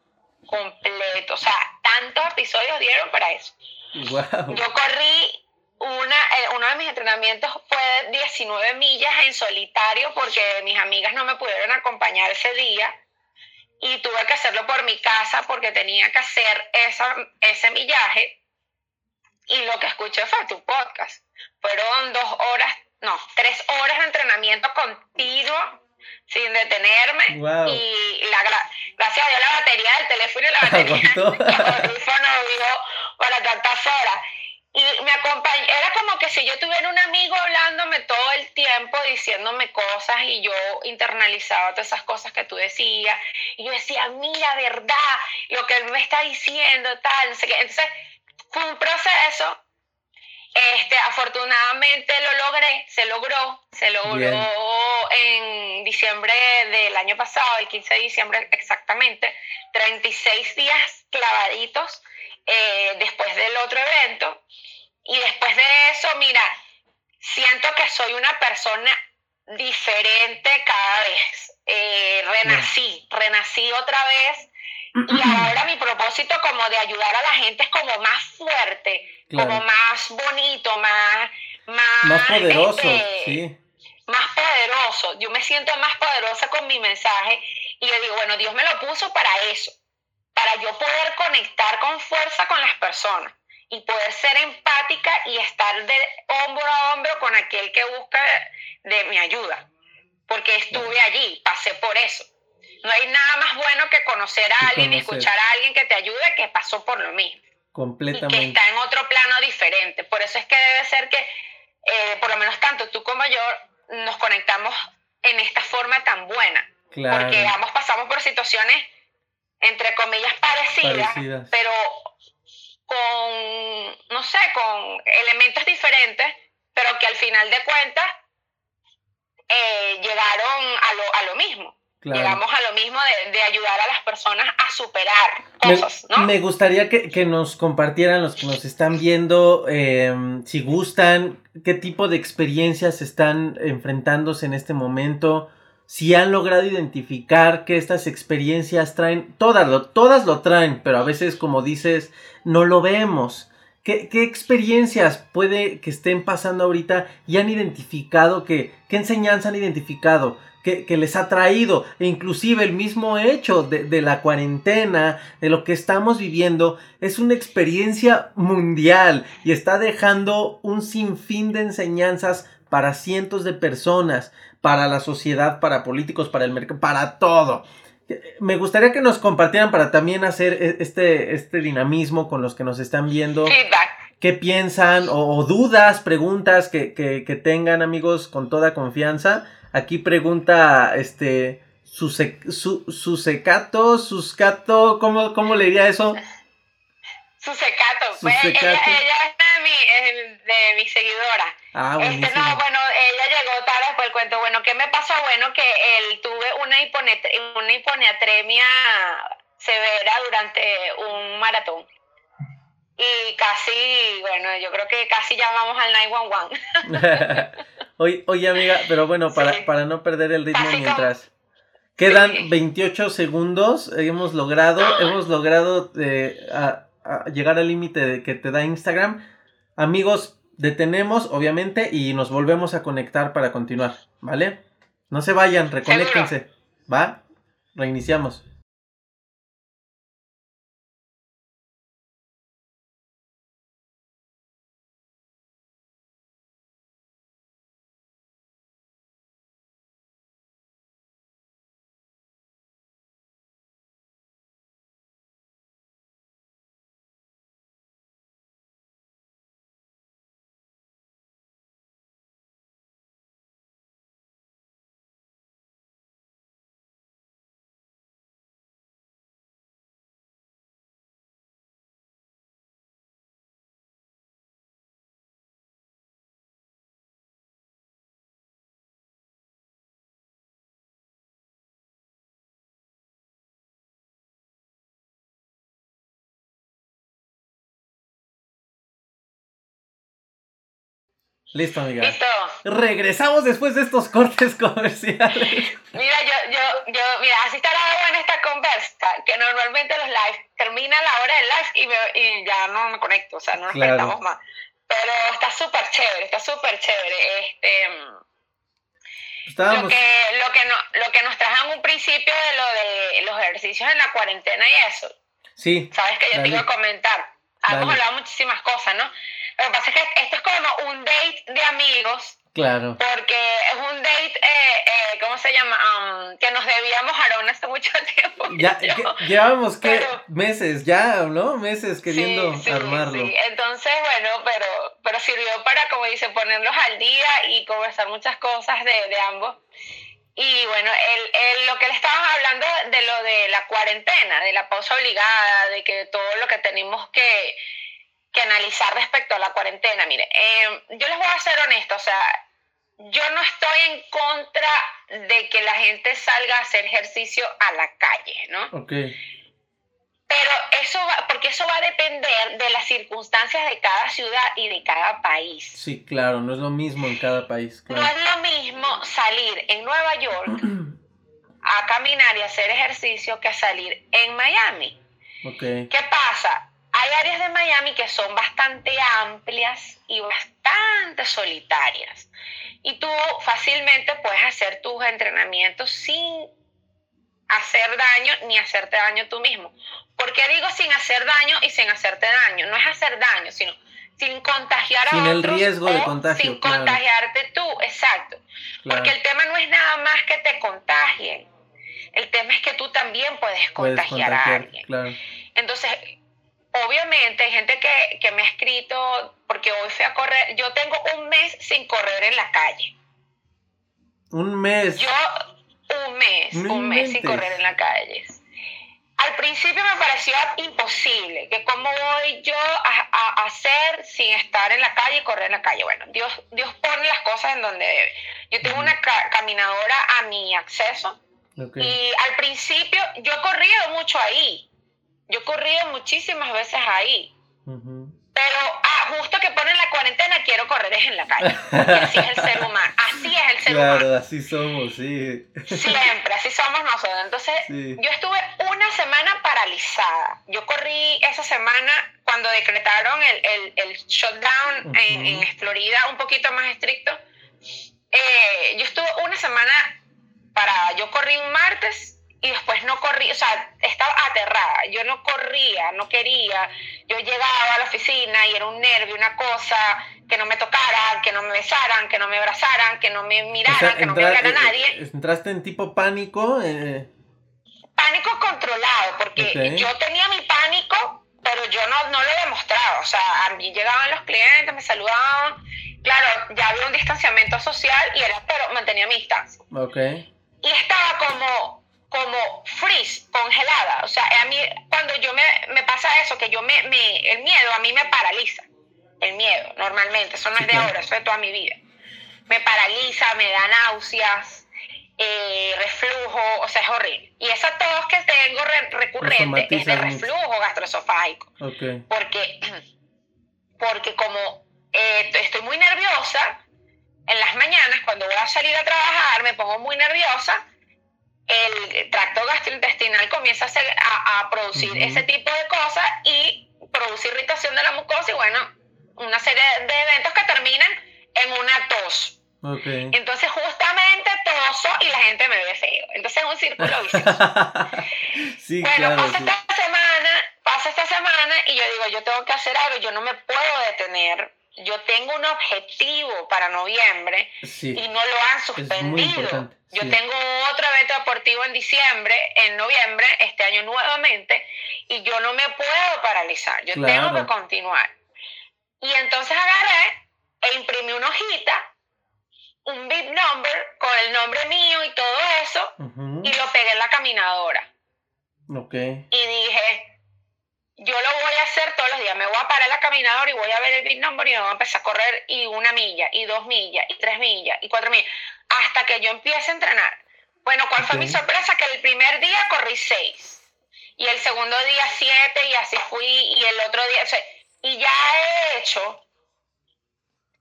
Speaker 2: completo. O sea, tantos episodios dieron para eso.
Speaker 1: Wow.
Speaker 2: Yo corrí una, eh, uno de mis entrenamientos fue 19 millas en solitario porque mis amigas no me pudieron acompañar ese día y tuve que hacerlo por mi casa porque tenía que hacer esa, ese millaje y lo que escuché fue tu podcast. Fueron dos horas, no, tres horas de entrenamiento continuo sin detenerme y la, gracias a Dios la batería del teléfono y la batería del teléfono dijo para tantas horas. Y me acompañó, era como que si yo tuviera un amigo hablándome todo el tiempo, diciéndome cosas y yo internalizaba todas esas cosas que tú decías. Y yo decía, mira, verdad, lo que él me está diciendo, tal, no sé qué. Entonces, fue un proceso. Este, afortunadamente lo logré, se logró, se logró en diciembre del año pasado, el 15 de diciembre exactamente, 36 días clavaditos eh, después del otro evento. Y después de eso, mira, siento que soy una persona diferente cada vez. Eh, renací, renací otra vez. Y ahora mi propósito como de ayudar a la gente es como más fuerte, como más bonito, más... Más, poderoso, este, sí. Más poderoso. Yo me siento más poderosa con mi mensaje y le digo, bueno, Dios me lo puso para eso para yo poder conectar con fuerza con las personas y poder ser empática y estar de hombro a hombro con aquel que busca de mi ayuda. Porque estuve allí, pasé por eso. No hay nada más bueno que conocer a alguien y escuchar a alguien que te ayude que pasó por lo mismo. Completamente. Y que está en otro plano diferente. Por eso es que debe ser que, eh, por lo menos tanto tú como yo, nos conectamos en esta forma tan buena. Porque ambos pasamos por situaciones entre comillas, parecidas, pero con, no sé, con elementos diferentes, pero que al final de cuentas eh, llegaron a lo, a lo mismo. Llegamos a lo mismo de, ayudar a las personas a superar cosas,
Speaker 1: me, ¿no? Me gustaría que, nos compartieran los que nos están viendo, em, si gustan, qué tipo de experiencias están enfrentándose en este momento, si han logrado identificar que estas experiencias traen, todas lo, todas lo traen, pero a veces como dices, no lo vemos. ¿Qué, experiencias puede que estén pasando ahorita y han identificado que, qué enseñanza han identificado? Que, les ha traído, e inclusive el mismo hecho de, de, la cuarentena, de lo que estamos viviendo, es una experiencia mundial y está dejando un sinfín de enseñanzas para cientos de personas para la sociedad, para políticos, para el mercado, para todo. Me gustaría que nos compartieran para también hacer e, este, este dinamismo con los que nos están viendo. ¿Qué piensan o, dudas, preguntas que, que, tengan amigos con toda confianza? Aquí pregunta este su, su, su secato, suscato, ¿cómo, ¿cómo le diría eso?
Speaker 2: Su secato. Pues, ella, ella, es mi, de mi seguidora. Ah, este, no, bueno, ella llegó tarde después del cuento. Bueno, ¿qué me pasó? Bueno, que él tuve una, una hiponatremia severa durante un maratón. Y casi, bueno, yo creo que casi llamamos al 911.
Speaker 1: oye, oye, amiga, pero bueno, para, para no perder el ritmo mientras... Quedan 28 segundos, hemos logrado, hemos logrado eh, llegar al límite que te da Instagram. Amigos, detenemos, obviamente, y nos volvemos a conectar para continuar, ¿vale? No se vayan, reconéctense, ¿va? Reiniciamos. Listo, amiga. Listo. Regresamos después de estos cortes comerciales.
Speaker 2: Mira, yo, yo, yo, mira, así está la en esta conversa, que normalmente los lives terminan la hora del live y, y ya no me conecto, o sea, no nos conectamos más. Pero está súper chévere, está súper chévere. Este, Estábamos... lo, que, lo, que no, lo que nos trajo en un principio de lo de los ejercicios en la cuarentena y eso. Sí. Sabes que yo te iba a comentar. Hemos hablado muchísimas cosas, ¿no? Lo que pasa es que esto es como un date de amigos
Speaker 1: Claro.
Speaker 2: Porque es un date, eh, eh, ¿cómo se llama? Um, que nos debíamos Aaron hace mucho tiempo.
Speaker 1: Ya, que- llevamos que
Speaker 2: pero-
Speaker 1: meses ya, ¿no? Meses queriendo
Speaker 2: Sí, sí,
Speaker 1: armarlo.
Speaker 2: sí. Entonces, bueno, pero, pero sirvió para, como dice, ponerlos al día y conversar muchas cosas de, de ambos. Y bueno, el, el- lo que le estábamos hablando de lo de la cuarentena, de la pausa obligada, de que todo lo que tenemos que, que analizar respecto a la cuarentena. Mire, eh, yo les voy a ser honesto, o sea, yo no estoy en contra de que la gente salga a hacer ejercicio a la calle, ¿no?
Speaker 1: Ok.
Speaker 2: Pero eso va, porque eso va a depender de las circunstancias de cada ciudad y de cada país.
Speaker 1: Sí, claro, no es lo mismo en cada país,
Speaker 2: No es lo mismo salir en Nueva York a caminar y hacer ejercicio que salir en Miami.
Speaker 1: Ok.
Speaker 2: ¿Qué pasa? Hay áreas de Miami que son bastante amplias y bastante solitarias. Y tú fácilmente puedes hacer tus entrenamientos sin hacer daño ni hacerte daño tú mismo. ¿Por qué digo sin hacer daño y sin hacerte daño? No es hacer daño, sino sin contagiar a
Speaker 1: Sin el
Speaker 2: otros
Speaker 1: riesgo de contagio,
Speaker 2: Sin
Speaker 1: claro.
Speaker 2: contagiarte tú, exacto.
Speaker 1: Claro.
Speaker 2: Porque el tema no es nada más que te contagien. El tema es que tú también puedes
Speaker 1: Puedes
Speaker 2: contagiar a
Speaker 1: contagiar,
Speaker 2: alguien.
Speaker 1: claro.
Speaker 2: Entonces, obviamente hay gente que, que me ha escrito, porque hoy fui a correr, yo tengo un mes sin correr en la calle.
Speaker 1: Un mes.
Speaker 2: Yo, un mes,
Speaker 1: No
Speaker 2: un mes sin correr en la calle. Al principio me pareció imposible, que cómo voy yo a, a hacer sin estar en la calle y correr en la calle. Bueno, Dios, Dios pone las cosas en donde debe. Yo tengo una ca- caminadora a mi acceso, y al principio yo he corrido mucho ahí. Yo corrido muchísimas veces ahí. Pero ah, justo que ponen la cuarentena, quiero correr es en la calle. Así es el ser humano. Así es el ser humano.
Speaker 1: Claro, así somos, sí.
Speaker 2: Siempre, así somos nosotros. Entonces,
Speaker 1: Sí.
Speaker 2: yo estuve una semana paralizada. Yo corrí esa semana cuando decretaron el, el, el shutdown en,
Speaker 1: Ujú.
Speaker 2: en Florida, un poquito más estricto. Eh, yo estuve una semana para. Yo corrí un martes y después no corrí, o sea, estaba aterrada. Yo no corría, no quería. Yo llegaba a la oficina y era un nervio, una cosa, que no me tocaran, que no me besaran, que no me abrazaran, que no me
Speaker 1: O
Speaker 2: miraran,
Speaker 1: sea,
Speaker 2: que no me hablara
Speaker 1: eh,
Speaker 2: nadie
Speaker 1: eh, entraste en tipo pánico. eh,
Speaker 2: pánico controlado, porque yo tenía mi pánico, pero yo no, no lo demostraba. O sea, a mí llegaban los clientes, me saludaban. Claro, ya había un distanciamiento social y era, pero mantenía mi distancia.
Speaker 1: ok.
Speaker 2: Y estaba como, como freeze, congelada. O sea, a mí, cuando yo me, me pasa eso, que yo me, me, el miedo a mí me paraliza. El miedo, normalmente. Eso no es de ahora, eso es de toda mi vida. Me paraliza, me da náuseas, eh, reflujo, o sea, es horrible. Y esa tos que tengo re- recurrente es de reflujo gastroesofágico
Speaker 1: Ok.
Speaker 2: porque, porque como eh, estoy muy nerviosa, en las mañanas cuando voy a salir a trabajar me pongo muy nerviosa, el tracto gastrointestinal comienza a, hacer- a, a producir ese tipo de cosas y produce irritación de la mucosa y bueno, una serie de eventos que terminan en una tos. Entonces justamente toso y la gente me ve feo. Entonces es un círculo vicioso.
Speaker 1: sí,
Speaker 2: Bueno,
Speaker 1: claro.
Speaker 2: pasa
Speaker 1: sí.
Speaker 2: esta semana, pasa esta semana y yo digo, yo tengo que hacer algo, yo no me puedo detener. Yo tengo un objetivo para noviembre
Speaker 1: Sí.
Speaker 2: y no lo han suspendido. Yo tengo otro evento deportivo en diciembre, en noviembre, este año nuevamente, y yo no me puedo paralizar, yo tengo que continuar. Y entonces agarré e imprimí una hojita, un big number con el nombre mío y todo eso, y lo pegué en la caminadora
Speaker 1: Ok.
Speaker 2: y dije, yo lo voy a hacer todos los días, me voy a parar la caminadora y voy a ver el big number y me voy a empezar a correr y una milla, y dos millas, y tres millas, y cuatro millas, hasta que yo empiece a entrenar. Bueno, ¿cuál fue mi sorpresa? Que el primer día corrí seis, y el segundo día siete, y así fui, y el otro día, o sea, y ya he hecho,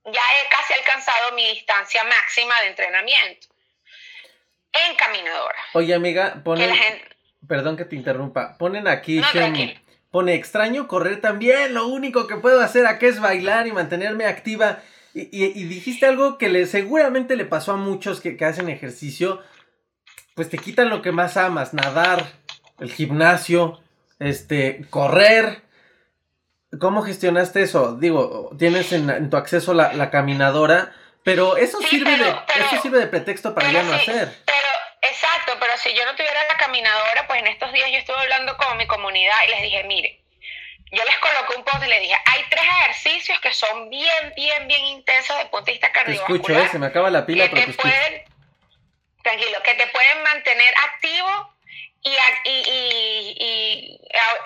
Speaker 2: ya he casi alcanzado mi distancia máxima de entrenamiento en caminadora.
Speaker 1: Oye, amiga, ponen.
Speaker 2: gente,
Speaker 1: Perdón que te interrumpa. Ponen aquí,
Speaker 2: No.
Speaker 1: Pone extraño correr también. Lo único que puedo hacer aquí es bailar y mantenerme activa. Y, y- y dijiste algo que le, seguramente le pasó a muchos que, que hacen ejercicio. Pues te quitan lo que más amas: nadar, el gimnasio, este, correr. ¿Cómo gestionaste eso? Digo, tienes en, en tu acceso la, la caminadora, Pero eso sirve de eso sirve de pretexto para ya no hacer.
Speaker 2: Pero exacto, pero si yo no tuviera la caminadora, pues en estos días yo estuve hablando con mi comunidad y les dije, mire, yo les coloqué un post y les dije, hay tres ejercicios que son bien, bien, bien intensos el punto de vista cardiovascular.
Speaker 1: Te escucho, ¿eh? se me acaba la pila,
Speaker 2: que te pueden, tranquilo, que te pueden mantener activo y, y, y,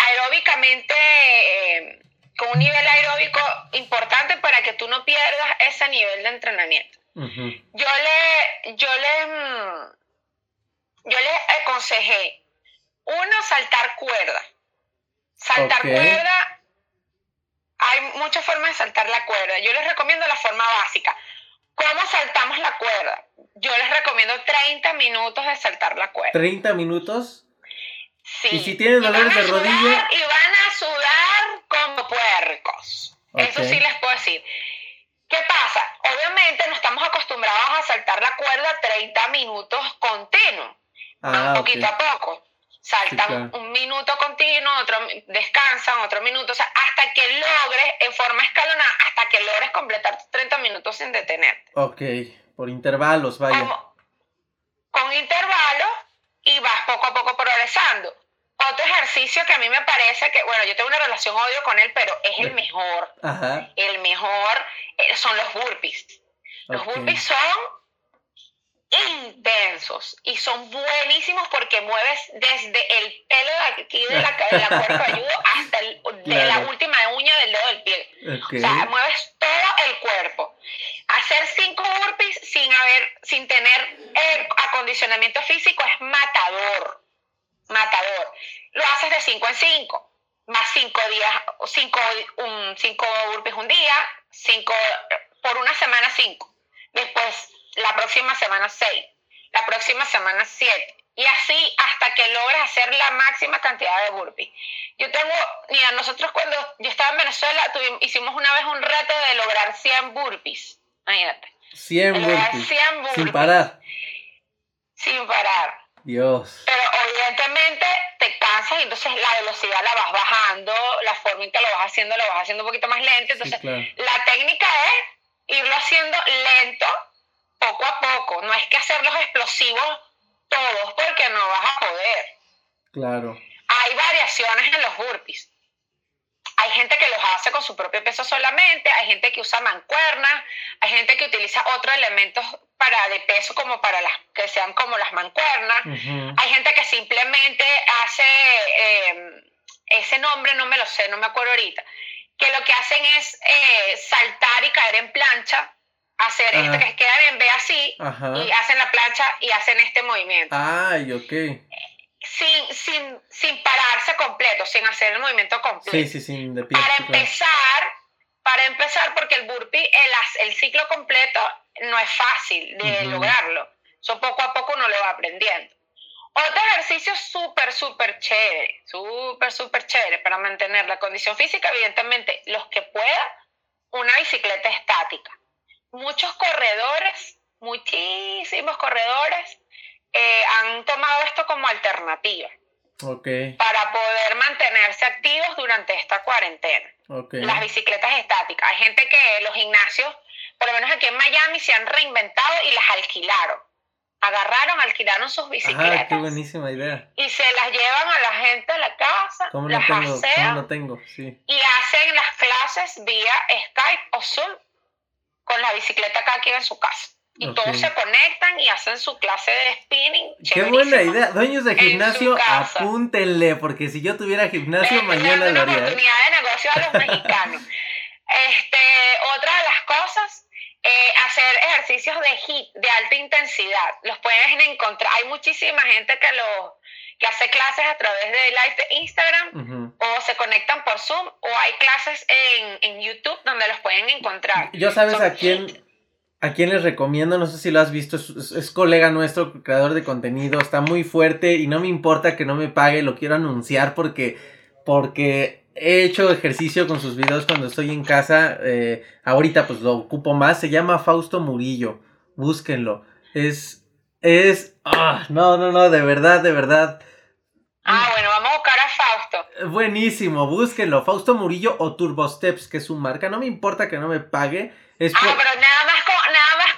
Speaker 2: aeróbicamente eh, con un nivel aeróbico importante para que tú no pierdas ese nivel de entrenamiento. Yo le, yo le, mm, yo le aconsejé uno saltar cuerda Saltar cuerda, hay muchas formas de saltar la cuerda. Yo les recomiendo la forma básica. ¿Cómo saltamos la cuerda? Yo les recomiendo 30 minutos de saltar la cuerda.
Speaker 1: ¿30 minutos?
Speaker 2: Sí.
Speaker 1: ¿Y si tienen dolores de rodilla?
Speaker 2: Y van a sudar como puercos. Eso sí les puedo decir. ¿Qué pasa? Obviamente no estamos acostumbrados a saltar la cuerda 30 minutos continuos. Ah, poquito a poco saltan un minuto continuo, otro descansan, otro minuto, o sea, hasta que logres, en forma escalonada, hasta que logres completar 30 minutos sin detenerte.
Speaker 1: Ok, por intervalos, vaya.
Speaker 2: con intervalos y vas poco a poco progresando. Otro ejercicio que a mí me parece que, bueno, yo tengo una relación odio con él, pero es el mejor. Ajá. El mejor eh, son los burpees. Los burpees son intensos y son buenísimos porque mueves desde el pelo de aquí de la, de la cuerpo hasta el, de la última uña del dedo del pie. O sea, mueves todo el cuerpo. Hacer cinco burpees sin haber, sin tener acondicionamiento físico es matador. Matador. Lo haces de cinco en cinco. Más cinco días, cinco, un, cinco burpees un día, cinco, por una semana cinco. Después la próxima semana 6, la próxima semana 7. Y así hasta que logres hacer la máxima cantidad de burpees. Yo tengo, mira, nosotros cuando yo estaba en Venezuela tuvimos, hicimos una vez un reto de lograr 100 burpees. Imagínate.
Speaker 1: 100 burpees. 100 burpees. Sin parar.
Speaker 2: Sin parar.
Speaker 1: Dios.
Speaker 2: Pero evidentemente te cansas y entonces la velocidad la vas bajando, la forma en que lo vas haciendo lo vas haciendo un poquito más lento. Entonces, la técnica es irlo haciendo lento poco a poco. No es que hacerlos explosivos todos porque no vas a poder.
Speaker 1: Claro.
Speaker 2: Hay variaciones en los burpees. Hay gente que los hace con su propio peso solamente, hay gente que usa mancuernas, hay gente que utiliza otros elementos para de peso como para las que sean como las mancuernas. Hay gente que simplemente hace em, ese nombre no me lo sé, no me acuerdo ahorita, que lo que hacen es eh, saltar y caer en plancha hacer esto que quedan en B así y hacen la plancha y hacen este movimiento.
Speaker 1: Ay, ok.
Speaker 2: Sin, sin, sin pararse completo, sin hacer el movimiento completo.
Speaker 1: Sí, sí, sí, de pie,
Speaker 2: Para empezar, para empezar, porque el burpee, el, el ciclo completo no es fácil de lograrlo. Eso poco a poco uno lo va aprendiendo. Otro ejercicio súper, súper chévere, súper, súper chévere para mantener la condición física, evidentemente, los que puedan, una bicicleta estática muchos corredores, muchísimos corredores, eh, han tomado esto como alternativa. Para poder mantenerse activos durante esta cuarentena. Las bicicletas estáticas. Hay gente que los gimnasios, por lo menos aquí en Miami, se han reinventado y las alquilaron. Agarraron, alquilaron sus bicicletas.
Speaker 1: Ah, qué buenísima idea.
Speaker 2: Y se las llevan a la gente a la casa,
Speaker 1: ¿Cómo las tengo? ¿Cómo tengo? Sí.
Speaker 2: Y hacen las clases vía Skype o Zoom con la bicicleta acá aquí en su casa. Y todos se conectan y hacen su clase de spinning.
Speaker 1: Qué buena idea. Dueños de gimnasio, apúntenle, porque si yo tuviera gimnasio, mañana lo haría.
Speaker 2: ¿eh? oportunidad de negocio a los mexicanos. este, otra de las cosas, eh, hacer ejercicios de HIIT, de alta intensidad. Los pueden encontrar. Hay muchísima gente que los que hace clases a través de live de Instagram o se conectan por Zoom o hay clases en, en YouTube donde los pueden encontrar.
Speaker 1: Yo sabes a quién a quién les recomiendo, no sé si lo has visto, es, colega nuestro, creador de contenido, está muy fuerte y no me importa que no me pague, lo quiero anunciar porque porque he hecho ejercicio con sus videos cuando estoy en casa, eh, ahorita pues lo ocupo más, se llama Fausto Murillo, búsquenlo, es es. Ah, no, no, no, de verdad, de verdad.
Speaker 2: Ah, bueno, vamos a buscar a Fausto.
Speaker 1: Buenísimo, búsquenlo. Fausto Murillo o Turbo Steps, que es su marca. No me importa que no me pague.
Speaker 2: ah, pero nada más, con, nada más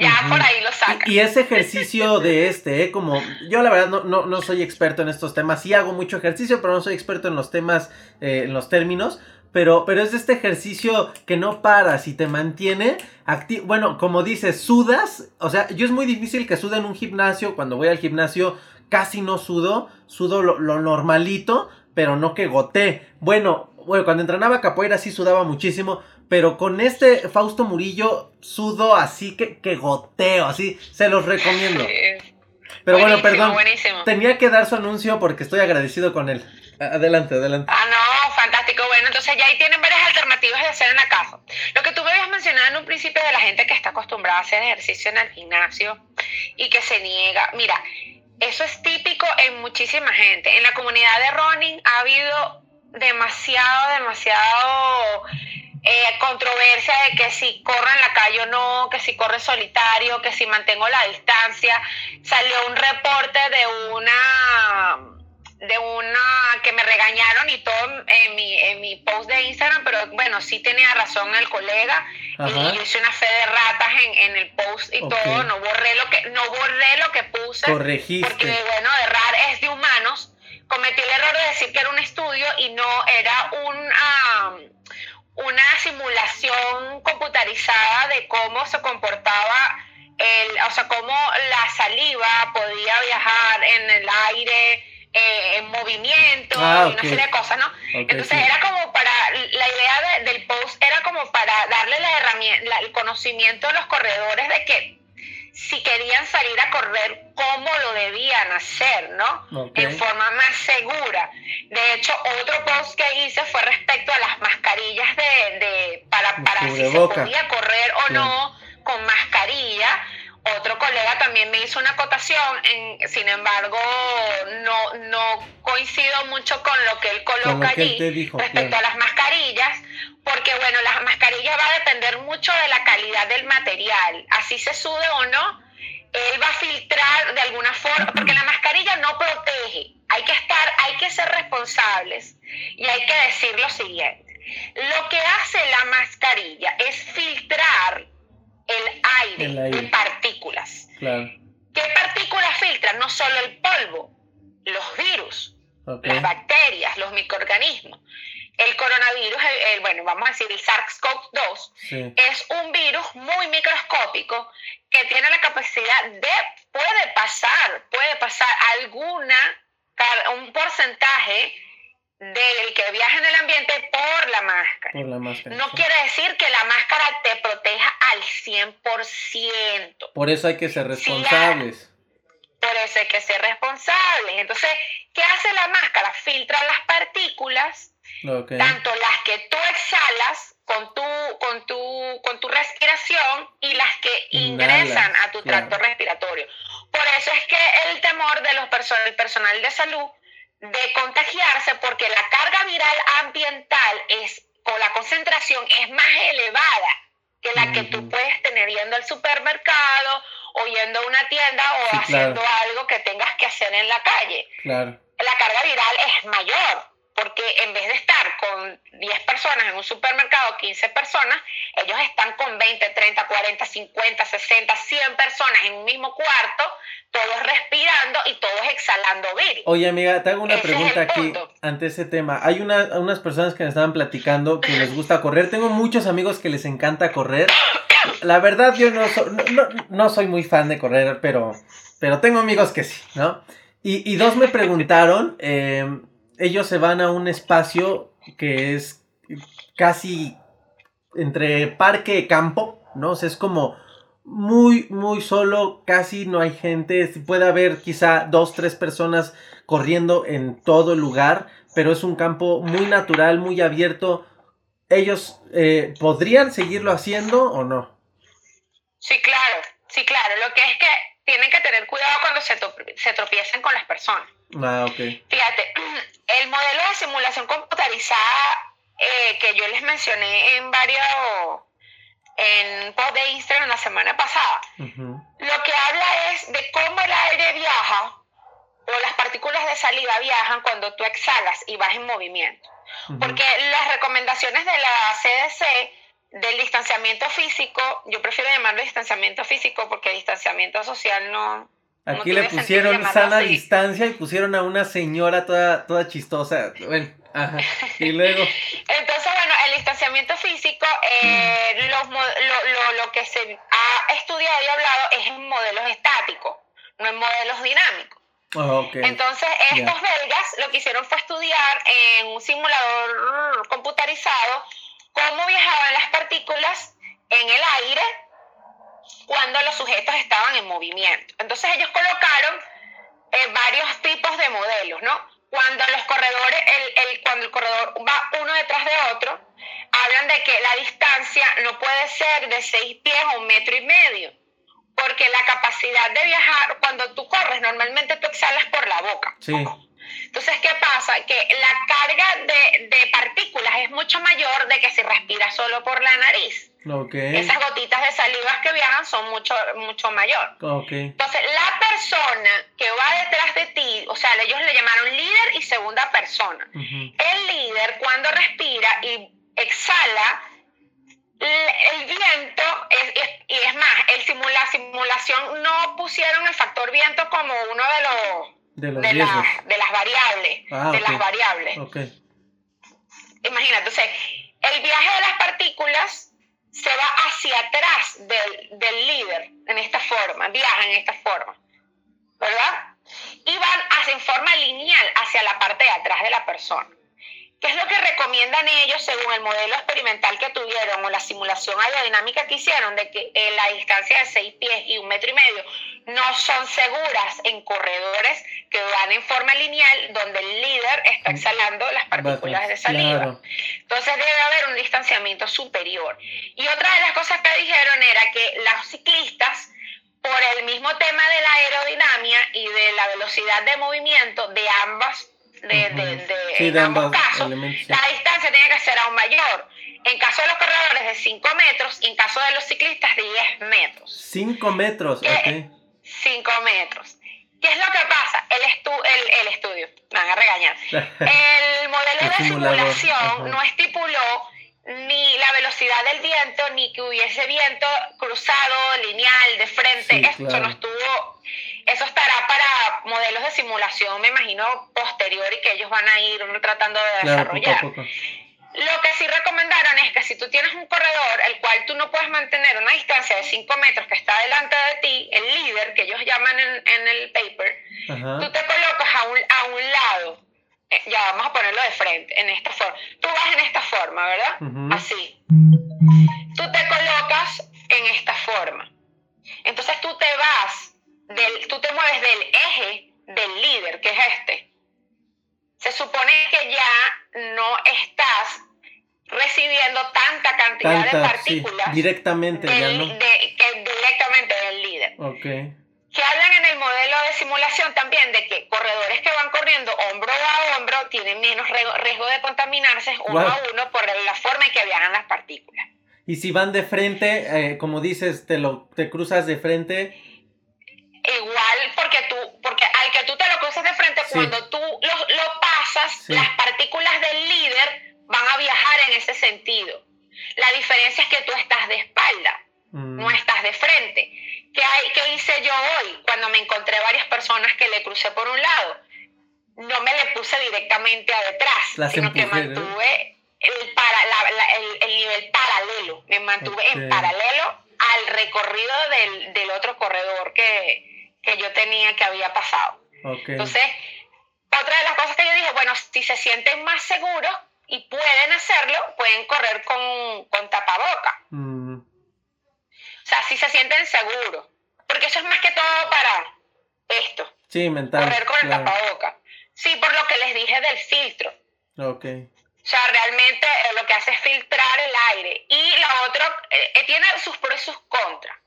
Speaker 2: ya por ahí lo sacan.
Speaker 1: Y, ese ejercicio de este, ¿eh? como yo la verdad no, no, no, soy experto en estos temas, sí hago mucho ejercicio, pero no soy experto en los temas, eh, en los términos. Pero, pero es este ejercicio que no paras y te mantiene activo. Bueno, como dices, sudas. O sea, yo es muy difícil que sude en un gimnasio. Cuando voy al gimnasio casi no sudo. Sudo lo, lo normalito, pero no que goté. Bueno, bueno, cuando entrenaba capoeira sí sudaba muchísimo. Pero con este Fausto Murillo sudo así que, que goteo, así, se los recomiendo. Pero bueno, perdón. Tenía que dar su anuncio porque estoy agradecido con él. Adelante, adelante.
Speaker 2: Ah, no, fantástico. Bueno, entonces ya ahí tienen varias alternativas de hacer en la casa. Lo que tú me habías mencionado en un principio de la gente que está acostumbrada a hacer ejercicio en el gimnasio y que se niega. Mira, eso es típico en muchísima gente. En la comunidad de running ha habido demasiado, demasiado eh, controversia de que si corro en la calle o no, que si corre solitario, que si mantengo la distancia. Salió un reporte de una de una que me regañaron y todo en mi, en mi post de Instagram, pero bueno, sí tenía razón el colega y yo hice una fe de ratas en, en el post y todo, no borré lo que no borré lo que puse
Speaker 1: Corregiste.
Speaker 2: porque bueno, errar es de humanos. Cometí el error de decir que era un estudio y no era un una simulación computarizada de cómo se comportaba el, o sea, cómo la saliva podía viajar en el aire, eh, en movimiento ah, y una serie de cosas, ¿no? Entonces era como para, la idea del post era como para darle la herramienta, el conocimiento a los corredores de que si querían salir a correr, cómo lo debían hacer, ¿no? En forma más segura. De hecho, otro post que hice fue respecto a las mascarillas de, de para, para si se podía correr o no con mascarilla. Otro colega también me hizo una acotación, en, sin embargo, no, no coincido mucho con lo que él coloca allí respecto a las mascarillas, porque bueno, las mascarillas va a depender mucho de la calidad del material, así se sude o no, él va a filtrar de alguna forma, porque la mascarilla no protege, hay que estar, hay que ser responsables y hay que decir lo siguiente, lo que hace la mascarilla es filtrar el aire, de partículas. ¿Qué partículas filtran? No solo el polvo, los virus, las bacterias, los microorganismos. El coronavirus, el, bueno, vamos a decir el SARS-CoV-2, es un virus muy microscópico que tiene la capacidad de, puede pasar, puede pasar alguna, un porcentaje del que viaja en el ambiente por la máscara. No quiere decir que la máscara te proteja al 100%.
Speaker 1: Por eso hay que ser responsables.
Speaker 2: por eso hay que ser responsables. Entonces, ¿qué hace la máscara? Filtra las partículas, tanto las que tú exhalas con tu, con tu, con tu respiración y las que ingresan a tu tracto respiratorio. Por eso es que el temor de los del personal de salud de contagiarse porque la carga viral ambiental es, o la concentración es más elevada que la que tú puedes tener yendo al supermercado o yendo a una haciendo algo que tengas que hacer en la calle. La carga viral es mayor porque en vez de estar con 10 personas en un supermercado, 15 personas, ellos están con 20, 30, 40, 50, 60, 100 personas en un mismo cuarto, todos respirando y todos exhalando virus.
Speaker 1: Oye, amiga, te hago una pregunta aquí ante ese tema. Hay unas personas que me estaban platicando que les gusta correr. Tengo muchos amigos que les encanta correr. La verdad, yo no, no, soy muy fan de correr, pero, pero tengo amigos que sí, ¿no? Y, y dos me preguntaron... Eh, ellos se van a un espacio que es casi entre parque y campo, ¿no? O sea, es como muy, muy solo, casi no hay gente, puede haber quizá dos, tres personas corriendo en todo lugar, pero es un campo muy natural, muy abierto. ¿Ellos eh, podrían seguirlo haciendo o no?
Speaker 2: Sí, claro, sí, claro. Lo que es que tienen que tener cuidado cuando se, se tropiecen con las personas.
Speaker 1: Ah, ok.
Speaker 2: Fíjate, el modelo de simulación computarizada eh, que yo les mencioné en varios, en post de Instagram la semana pasada, lo que habla es de cómo el aire viaja o las partículas de saliva viajan cuando tú exhalas y vas en movimiento. Porque las recomendaciones de la CDC del distanciamiento físico, yo prefiero llamarlo distanciamiento físico porque distanciamiento social no.
Speaker 1: Aquí le pusieron sana distancia y pusieron a una señora toda, toda chistosa. Bueno, ajá. Y luego.
Speaker 2: Entonces, bueno, el distanciamiento físico, eh, lo, lo, lo, que se ha estudiado y hablado es en modelos estáticos, no en modelos dinámicos.
Speaker 1: Oh,
Speaker 2: Entonces, estos belgas lo que hicieron fue estudiar en un simulador computarizado cómo viajaban las partículas en el aire cuando los sujetos estaban en movimiento. Entonces ellos colocaron eh, varios tipos de modelos, ¿no? Cuando los corredores, el, cuando el corredor va uno detrás de otro, hablan de que la distancia no puede ser de seis pies o un metro y medio, porque la capacidad de viajar, cuando tú corres, normalmente tú exhalas por la boca.
Speaker 1: Sí.
Speaker 2: Entonces, ¿qué pasa? Que la carga de, de, partículas es mucho mayor de que si respiras solo por la nariz.
Speaker 1: Okay.
Speaker 2: Esas gotitas de saliva que viajan son mucho, mucho mayor.
Speaker 1: Okay.
Speaker 2: Entonces, la persona que va detrás de ti, o sea, ellos le llamaron líder y segunda persona. El líder, cuando respira y exhala, el viento, es, y es más, el simula, simulación no pusieron el factor viento como uno de los
Speaker 1: de,
Speaker 2: de, de las variables.
Speaker 1: Ah,
Speaker 2: de las variables.
Speaker 1: Okay.
Speaker 2: Imagínate, entonces, el viaje de las partículas se va hacia atrás del, del líder en esta forma, viaja en esta forma, ¿verdad? Y van hacia, en forma lineal hacia la parte de atrás de la persona. ¿Qué es lo que recomiendan ellos según el modelo experimental que tuvieron o la simulación aerodinámica que hicieron de que eh, la distancia de seis pies y un metro y medio no son seguras en corredores que van en forma lineal donde el líder está exhalando las partículas de saliva. Entonces debe haber un distanciamiento superior. Y otra de las cosas que dijeron era que los ciclistas por el mismo tema de la aerodinámica y de la velocidad de movimiento de ambas de, de, ambos, casos, la distancia tiene que ser aún mayor. En caso de los corredores de 5 metros y en caso de los ciclistas de 10 metros.
Speaker 1: 5 metros, ok.
Speaker 2: 5 metros. ¿Qué es lo que pasa? El, estu el, el estudio, me van a regañar. El modelo de simulación no estipuló ni la velocidad del viento, ni que hubiese viento cruzado, lineal, de frente. Esto no estuvo eso estará para modelos de simulación, me imagino, posterior y que ellos van a ir tratando de desarrollar. Lo que sí recomendaron es que si tú tienes un corredor el cual tú no puedes mantener una distancia de 5 metros que está delante de ti, el líder, que ellos llaman en, el paper, tú te colocas a un, a un lado, eh, ya vamos a ponerlo de frente, en esta forma. Tú vas en esta forma, ¿verdad? Así. Tú te colocas en esta forma. Entonces tú te vas del, tú te mueves del eje del líder, que es este. Se supone que ya no estás recibiendo tanta cantidad de partículas
Speaker 1: directamente,
Speaker 2: del, que directamente del líder.
Speaker 1: Okay.
Speaker 2: Que hablan en el modelo de simulación también de que corredores que van corriendo hombro a hombro tienen menos riesgo de contaminarse uno a uno por la forma en que viajan las partículas.
Speaker 1: Y si van de frente, eh, como dices, te, lo, te cruzas de frente,
Speaker 2: igual porque tú, porque al que tú te lo cuando tú lo, lo pasas, las partículas del líder van a viajar en ese sentido. La diferencia es que tú estás de espalda, mm. no estás de frente. ¿Qué, hay, ¿Qué hice yo hoy cuando me encontré varias personas que le crucé por un lado? No me le puse directamente a detrás, sino que mantuve el, para, el, el, nivel paralelo, me mantuve en paralelo al recorrido del, del otro corredor que, que yo tenía que había pasado. Entonces, otra de las cosas que yo dije, bueno, si se sienten más seguros y pueden hacerlo, pueden correr con, con tapaboca.
Speaker 1: Mm.
Speaker 2: O sea, si se sienten seguros. Porque eso es más que todo para esto.
Speaker 1: Sí, mental.
Speaker 2: Correr con el tapaboca. Sí, por lo que les dije del filtro.
Speaker 1: Ok.
Speaker 2: O sea, realmente eh, lo que hace es filtrar el aire. Y lo otro, eh, eh, tiene sus pros y sus contras.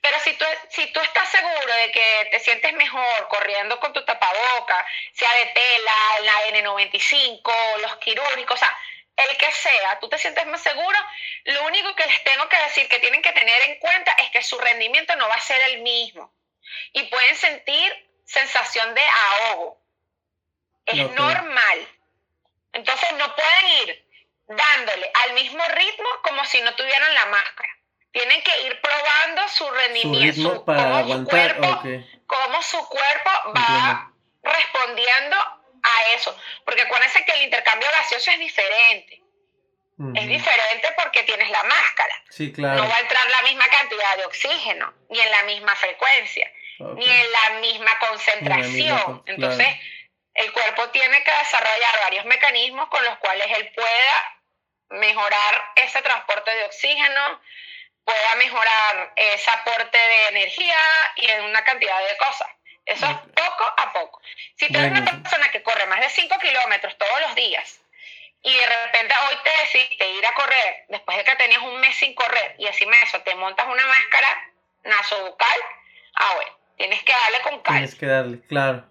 Speaker 2: Pero si tú, si tú estás seguro de que te sientes mejor corriendo con tu tapaboca, sea de tela, la N95, los quirúrgicos, o sea, el que sea, tú te sientes más seguro, lo único que les tengo que decir que tienen que tener en cuenta es que su rendimiento no va a ser el mismo. Y pueden sentir sensación de ahogo. Es normal. Entonces no pueden ir dándole al mismo ritmo como si no tuvieran la máscara. Tienen que ir probando su rendimiento,
Speaker 1: su para aguantar,
Speaker 2: su cuerpo, cómo su cuerpo va respondiendo a eso. Porque acuérdense que el intercambio gaseoso es diferente. Es diferente porque tienes la máscara.
Speaker 1: Sí, claro.
Speaker 2: No va a entrar la misma cantidad de oxígeno, ni en la misma frecuencia, ni en la misma concentración. Entonces, el cuerpo tiene que desarrollar varios mecanismos con los cuales él pueda mejorar ese transporte de oxígeno, pueda mejorar ese aporte de energía y en una cantidad de cosas. Eso es poco a poco. Si tú eres una persona que corre más de 5 kilómetros todos los días y de repente hoy te decidiste ir a correr después de que tenías un mes sin correr y encima de eso te montas una máscara nasobucal, ah bueno, tienes que darle con calma.
Speaker 1: Tienes que darle, claro.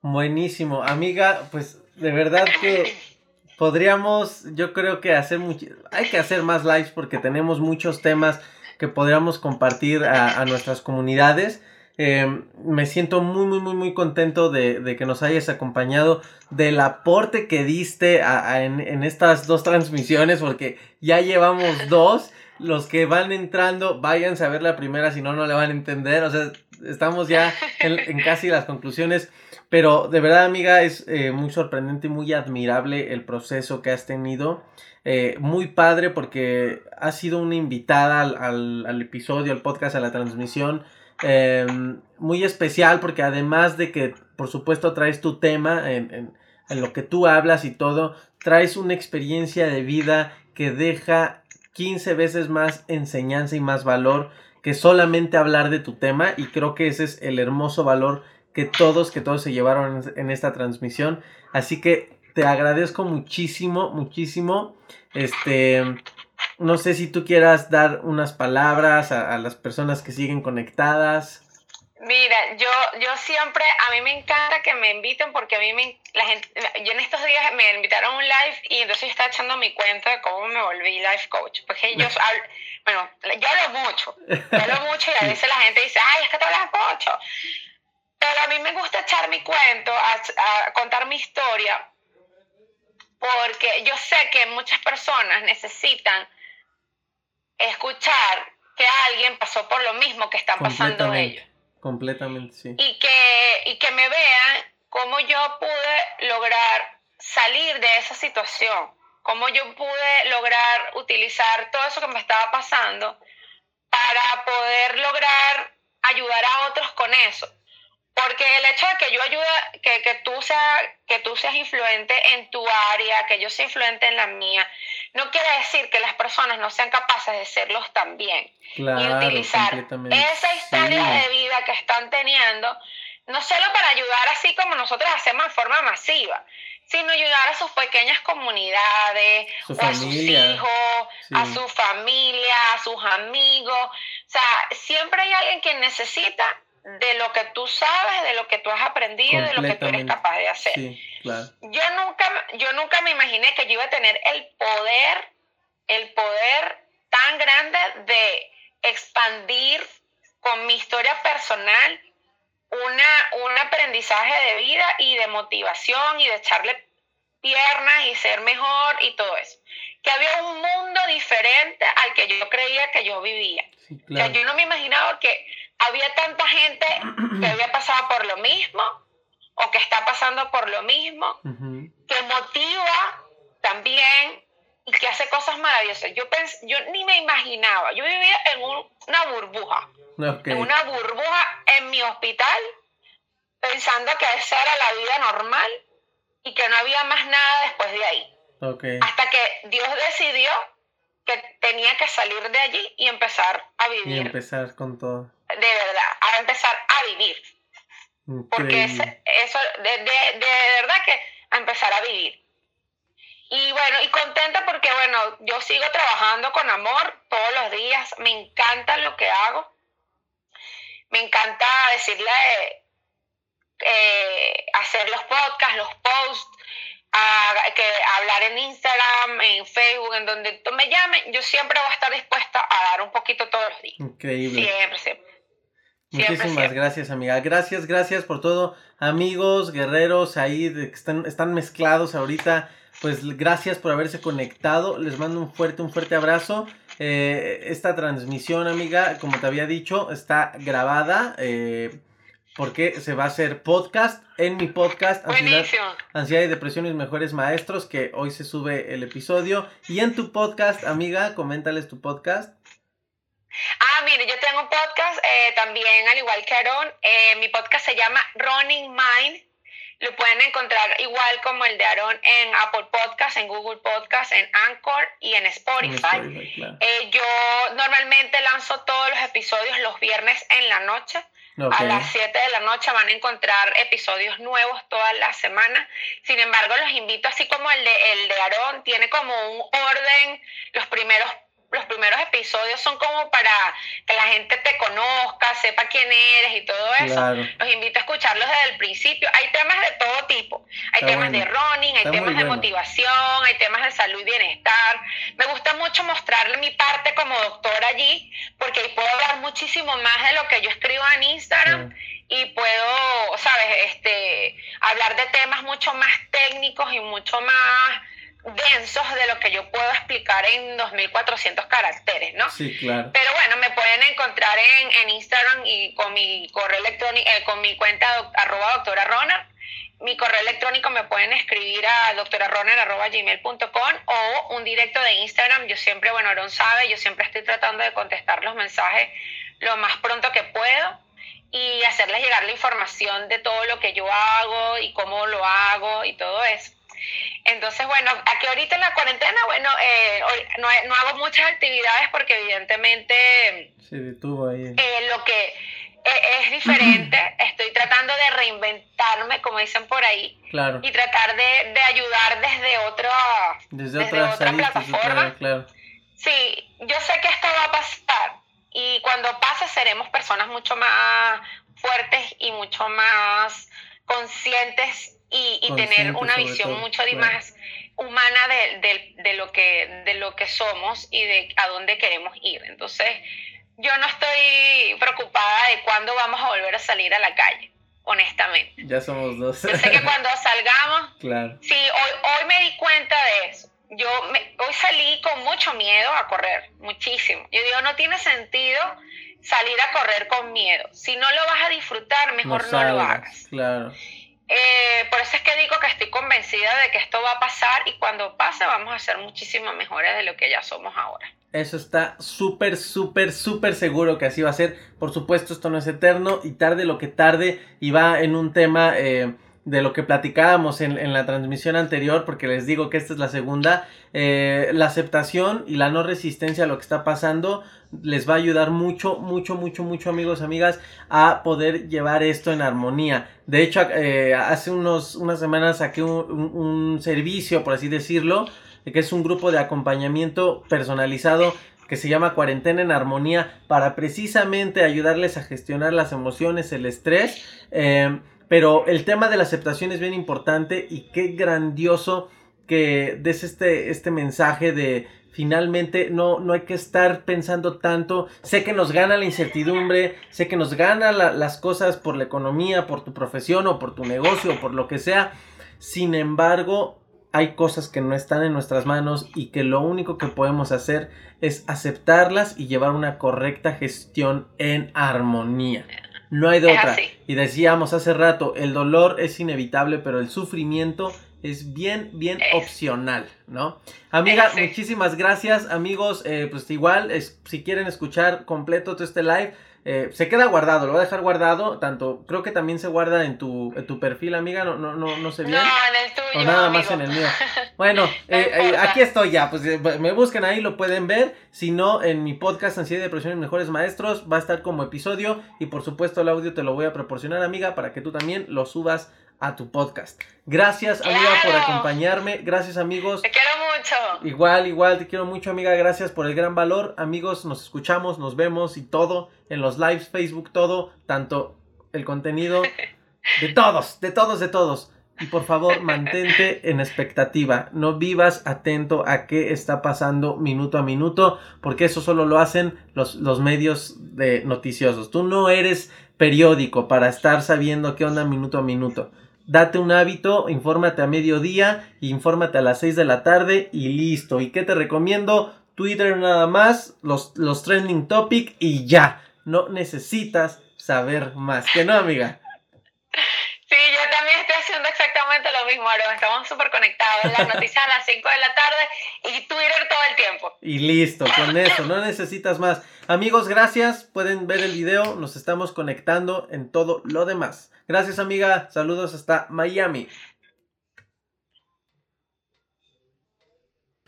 Speaker 1: Buenísimo. Amiga, pues de verdad que podríamos, yo creo que hacer mucho, hay que hacer más lives porque tenemos muchos temas que podríamos compartir a, nuestras comunidades. Em, me siento muy, muy, muy, muy contento de, que nos hayas acompañado, del aporte que diste en, estas dos transmisiones, porque ya llevamos dos. Los que van entrando, váyanse a ver la primera, si no, no le van a entender. O sea, estamos ya en casi las conclusiones. Pero de verdad, amiga, es eh, muy sorprendente y muy admirable el proceso que has tenido. Eh, muy padre porque has sido una invitada al, episodio, al podcast, a la transmisión. Em, muy especial porque además de que, por supuesto, traes tu tema en, en lo que tú hablas y todo, traes una experiencia de vida que deja 15 veces más enseñanza y más valor que solamente hablar de tu tema y creo que ese es el hermoso valor que todos, que todos se llevaron en esta transmisión. Así que te agradezco muchísimo, muchísimo. Este, no sé si tú quieras dar unas palabras a, las personas que siguen conectadas.
Speaker 2: Mira, yo, yo siempre, a mí me encanta que me inviten porque a mí me, la gente, yo en estos días me invitaron a un live y entonces estaba echando mi cuenta de cómo me volví life coach. Porque ellos, bueno, yo hablo mucho, yo hablo mucho y a veces la gente dice, ay, es que tú hablas mucho. Pero a mí me gusta echar mi cuento, a, contar mi historia, porque yo sé que muchas personas necesitan escuchar que alguien pasó por lo mismo que están pasando ellos.
Speaker 1: Completamente, sí.
Speaker 2: Y que, y que me vean cómo yo pude lograr salir de esa situación, cómo yo pude lograr utilizar todo eso que me estaba pasando para poder lograr ayudar a otros con eso. Porque el hecho de que yo ayude, que, que, tú sea, que tú seas influente en tu área, que yo sea influente en la mía, no quiere decir que las personas no sean capaces de serlos también. y utilizar esa historia de vida que están teniendo, no solo para ayudar así como nosotros hacemos de forma masiva, sino ayudar a sus pequeñas comunidades, a sus hijos, a su familia, a sus amigos. O sea, siempre hay alguien que necesita de lo que tú sabes, de lo que tú has aprendido, de lo que tú eres capaz de hacer. Yo nunca, yo nunca me imaginé que yo iba a tener el poder, el poder tan grande de expandir con mi historia personal una, un aprendizaje de vida y de motivación y de echarle piernas y ser mejor y todo eso. Que había un mundo diferente al que yo creía que yo vivía. yo no me imaginaba que había tanta gente que había pasado por lo mismo o que está pasando por lo mismo, que motiva también y que hace cosas maravillosas. Yo, yo ni me imaginaba, yo vivía en una burbuja, en una burbuja en mi hospital, pensando que esa era la vida normal y que no había más nada después de ahí. Hasta que Dios decidió que tenía que salir de allí y empezar a vivir.
Speaker 1: Y empezar con todo
Speaker 2: de verdad, a empezar a vivir. Porque eso, de, de, verdad que a empezar a vivir. Y bueno, y contenta porque, bueno, yo sigo trabajando con amor todos los días. Me encanta lo que hago. Me encanta decirle, eh, hacer los podcasts, los posts, que hablar en Instagram, en Facebook, en donde tú me llames. Yo siempre voy a estar dispuesta a dar un poquito todos los días.
Speaker 1: Increíble.
Speaker 2: Siempre, siempre.
Speaker 1: Muchísimas gracias, amiga. Gracias, gracias por todo. Amigos, guerreros, ahí están, están mezclados ahorita. pues gracias por haberse conectado. Les mando un fuerte, un fuerte abrazo. Eh, esta transmisión, amiga, como te había dicho, está grabada. Eh, porque se va a hacer podcast en mi podcast Ansiedad, Ansiedad, y Depresión mis mejores maestros, que hoy se sube el episodio. Y en tu podcast, amiga, coméntales tu podcast.
Speaker 2: Ah, mire, yo tengo un podcast eh, también, al igual que Aaron. Eh, mi podcast se llama Running Mind. Lo pueden encontrar igual como el de Aaron en Apple Podcast, en Google Podcast, en Anchor y en Spotify. Eh, yo normalmente lanzo todos los episodios los viernes en la noche. A las 7 de la noche van a encontrar episodios nuevos toda la semana. Sin embargo, los invito, así como el de, el de Aarón, tiene como un orden. Los primeros los primeros episodios son como para que la gente te conozca, sepa quién eres y todo eso. Los invito a escucharlos desde el principio. Hay temas de todo tipo. Hay temas de running, hay temas de motivación, hay temas de salud y bienestar. Me gusta mucho mostrarle mi parte como doctora allí, porque ahí puedo hablar muchísimo más de lo que yo escribo en Instagram. Y puedo, sabes, este, hablar de temas mucho más técnicos y mucho más densos de lo que yo puedo explicar en 2400 caracteres, ¿no?
Speaker 1: Sí, claro.
Speaker 2: Pero bueno, me pueden encontrar en, en Instagram y con mi correo electrónico, eh, con mi cuenta arroba doctora Rona. Mi correo electrónico me pueden escribir a doctoraroner.gmail.com o un directo de Instagram. Yo siempre, bueno, Aaron sabe, yo siempre estoy tratando de contestar los mensajes lo más pronto que puedo y hacerles llegar la información de todo lo que yo hago y cómo lo hago y todo eso. Entonces, bueno, aquí ahorita en la cuarentena, bueno, eh, no, no, hago muchas actividades porque evidentemente
Speaker 1: Se detuvo ahí.
Speaker 2: Eh, lo que eh, es diferente, estoy tratando de reinventarme, como dicen por ahí,
Speaker 1: claro.
Speaker 2: y tratar de, de ayudar desde, otro,
Speaker 1: desde, otra plataforma. Claro,
Speaker 2: Sí, yo sé que esto va a pasar y cuando pase seremos personas mucho más fuertes y mucho más conscientes y, tener una visión mucho más humana de, de, lo que, de lo que somos y de a dónde queremos ir. Entonces, yo no estoy preocupada de cuándo vamos a volver a salir a la calle, honestamente.
Speaker 1: Ya somos dos.
Speaker 2: Yo sé que cuando salgamos,
Speaker 1: claro.
Speaker 2: sí, hoy, hoy me di cuenta de eso. Yo hoy salí con mucho miedo a correr, muchísimo. Yo digo, no tiene sentido salir a correr con miedo. Si no lo vas a disfrutar, mejor no, no lo hagas.
Speaker 1: Claro.
Speaker 2: Eh, por eso es que digo que estoy convencida de que esto va a pasar y cuando pase vamos a ser muchísimo mejores de lo que ya somos ahora.
Speaker 1: Eso está súper, súper, súper seguro que así va a ser. Por supuesto, esto no es eterno y tarde lo que tarde y va en un tema eh, de lo que platicábamos en, la transmisión anterior, porque les digo que esta es la segunda, eh, la aceptación y la no resistencia a lo que está pasando les va a ayudar mucho, mucho, mucho, mucho amigos, amigas, a poder llevar esto en armonía. De hecho, eh, hace unos, unas semanas saqué un, servicio, por así decirlo, que es un grupo de acompañamiento personalizado que se llama Cuarentena en Armonía para precisamente ayudarles a gestionar las emociones, el estrés. Eh, pero el tema de la aceptación es bien importante y qué grandioso que des este, este mensaje de finalmente no, no hay que estar pensando tanto. Sé que nos gana la incertidumbre, sé que nos gana las cosas por la economía, por tu profesión o por tu negocio o por lo que sea. Sin embargo, hay cosas que no están en nuestras manos y que lo único que podemos hacer es aceptarlas y llevar una correcta gestión en armonía. No hay de otra. Y decíamos hace rato, el dolor es inevitable, pero el sufrimiento es bien, bien opcional, ¿no? Amiga, muchísimas gracias, amigos. Eh, pues igual, es, si quieren escuchar completo todo este live, eh, se queda guardado, lo voy a dejar guardado, tanto, creo que también se guarda en tu, tu perfil, amiga, no, no, no, no sé bien.
Speaker 2: No, en el tuyo.
Speaker 1: O nada más en el mío. Bueno, eh, aquí estoy ya, pues me busquen ahí, lo pueden ver. Si no, en mi podcast Ansiedad y Depresión y Mejores Maestros va a estar como episodio y por supuesto el audio te lo voy a proporcionar, amiga, para que tú también lo subas a tu podcast. Gracias, amiga, por acompañarme. Gracias, amigos.
Speaker 2: Te quiero mucho.
Speaker 1: Igual, igual, te quiero mucho, amiga. Gracias por el gran valor. Amigos, nos escuchamos, nos vemos y todo en los lives, Facebook, todo, tanto el contenido de todos, de todos, de todos. Y por favor, mantente en expectativa. No vivas atento a qué está pasando minuto a minuto, porque eso solo lo hacen los, los medios de noticiosos. Tú no eres periódico para estar sabiendo qué onda minuto a minuto date un hábito, infórmate a mediodía, infórmate a las 6 de la tarde y listo. ¿Y qué te recomiendo? Twitter nada más, los, los trending topic y ya. No necesitas saber más. ¿Que no, amiga?
Speaker 2: Sí, yo también estoy haciendo exactamente lo mismo. Estamos súper conectados. Las noticias a las 5 de la tarde y Twitter todo el tiempo.
Speaker 1: Y listo, con eso, no necesitas más. Amigos, gracias. Pueden ver el video. Nos estamos conectando en todo lo demás. Gracias, amiga. Saludos hasta Miami.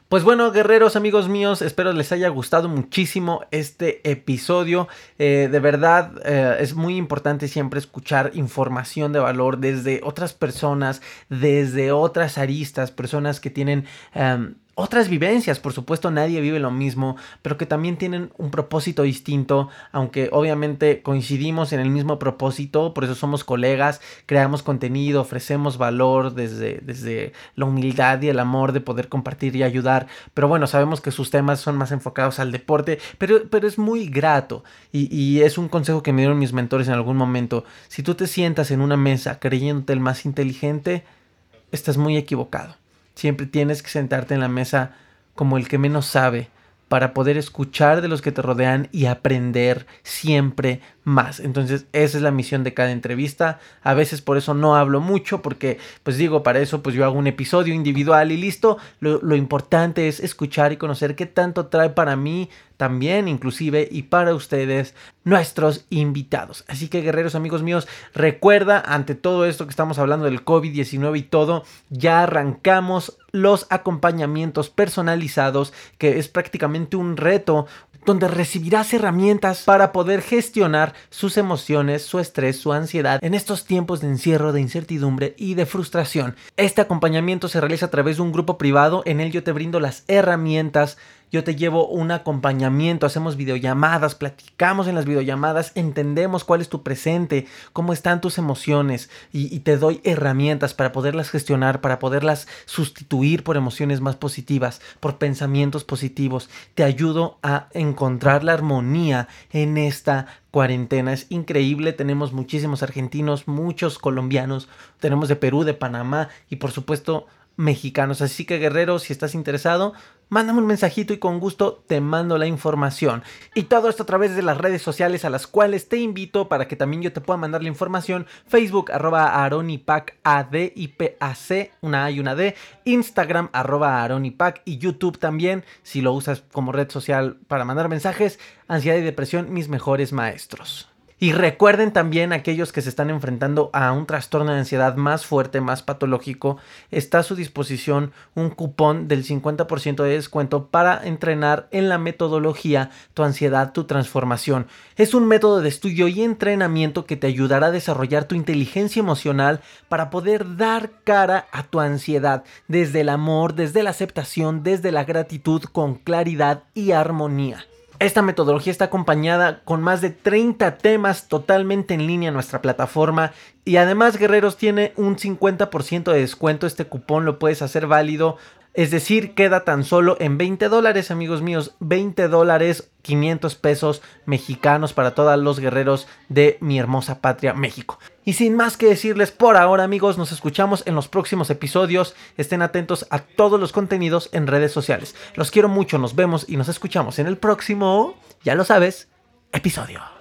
Speaker 1: Pues bueno, guerreros, amigos míos, espero les haya gustado muchísimo este episodio. Eh, de verdad, eh, es muy importante siempre escuchar información de valor desde otras personas, desde otras aristas, personas que tienen... Em, otras vivencias, por supuesto nadie vive lo mismo, pero que también tienen un propósito distinto, aunque obviamente coincidimos en el mismo propósito, por eso somos colegas, creamos contenido, ofrecemos valor desde, desde la humildad y el amor de poder compartir y ayudar, pero bueno, sabemos que sus temas son más enfocados al deporte, pero, pero es muy grato. Y, y es un consejo que me dieron mis mentores en algún momento, si tú te sientas en una mesa creyéndote el más inteligente, estás muy equivocado Siempre tienes que sentarte en la mesa como el que menos sabe para poder escuchar de los que te rodean y aprender siempre más. Entonces, esa es la misión de cada entrevista. A veces por eso no hablo mucho, porque, pues digo, para eso pues yo hago un episodio individual y listo. Lo, lo importante es escuchar y conocer qué tanto trae para mí también inclusive y para ustedes nuestros invitados. Así que guerreros amigos míos, recuerda ante todo esto que estamos hablando del COVID-19 y todo, ya arrancamos los acompañamientos personalizados, que es prácticamente un reto, donde recibirás herramientas para poder gestionar sus emociones, su estrés, su ansiedad en estos tiempos de encierro, de incertidumbre y de frustración. Este acompañamiento se realiza a través de un grupo privado, en el yo te brindo las herramientas yo te llevo un acompañamiento, hacemos videollamadas, platicamos en las videollamadas, entendemos cuál es tu presente, cómo están tus emociones y, te doy herramientas para poderlas gestionar, para poderlas sustituir por emociones más positivas, por pensamientos positivos. Te ayudo a encontrar la armonía en esta cuarentena. Es increíble, tenemos muchísimos argentinos, muchos colombianos, tenemos de Perú, de Panamá y por supuesto mexicanos. Así que guerrero, si estás interesado, mándame un mensajito y con gusto te mando la información. Y todo esto a través de las redes sociales a las cuales te invito para que también yo te pueda mandar la información. Facebook arroba aronipac AD y PAC, una A y una D. Instagram arroba aronipac y YouTube también, si lo usas como red social para mandar mensajes. Ansiedad y depresión, mis mejores maestros. Y recuerden también aquellos que se están enfrentando a un trastorno de ansiedad más fuerte, más patológico, está a su disposición un cupón del 50% de descuento para entrenar en la metodología Tu ansiedad, tu transformación. Es un método de estudio y entrenamiento que te ayudará a desarrollar tu inteligencia emocional para poder dar cara a tu ansiedad desde el amor, desde la aceptación, desde la gratitud con claridad y armonía. Esta metodología está acompañada con más de 30 temas totalmente en línea en nuestra plataforma y además Guerreros tiene un 50% de descuento. Este cupón lo puedes hacer válido es decir, queda tan solo en 20 dólares, amigos míos. 20 dólares, 500 pesos mexicanos para todos los guerreros de mi hermosa patria, México. Y sin más que decirles por ahora, amigos, nos escuchamos en los próximos episodios. Estén atentos a todos los contenidos en redes sociales. Los quiero mucho, nos vemos y nos escuchamos en el próximo, ya lo sabes, episodio.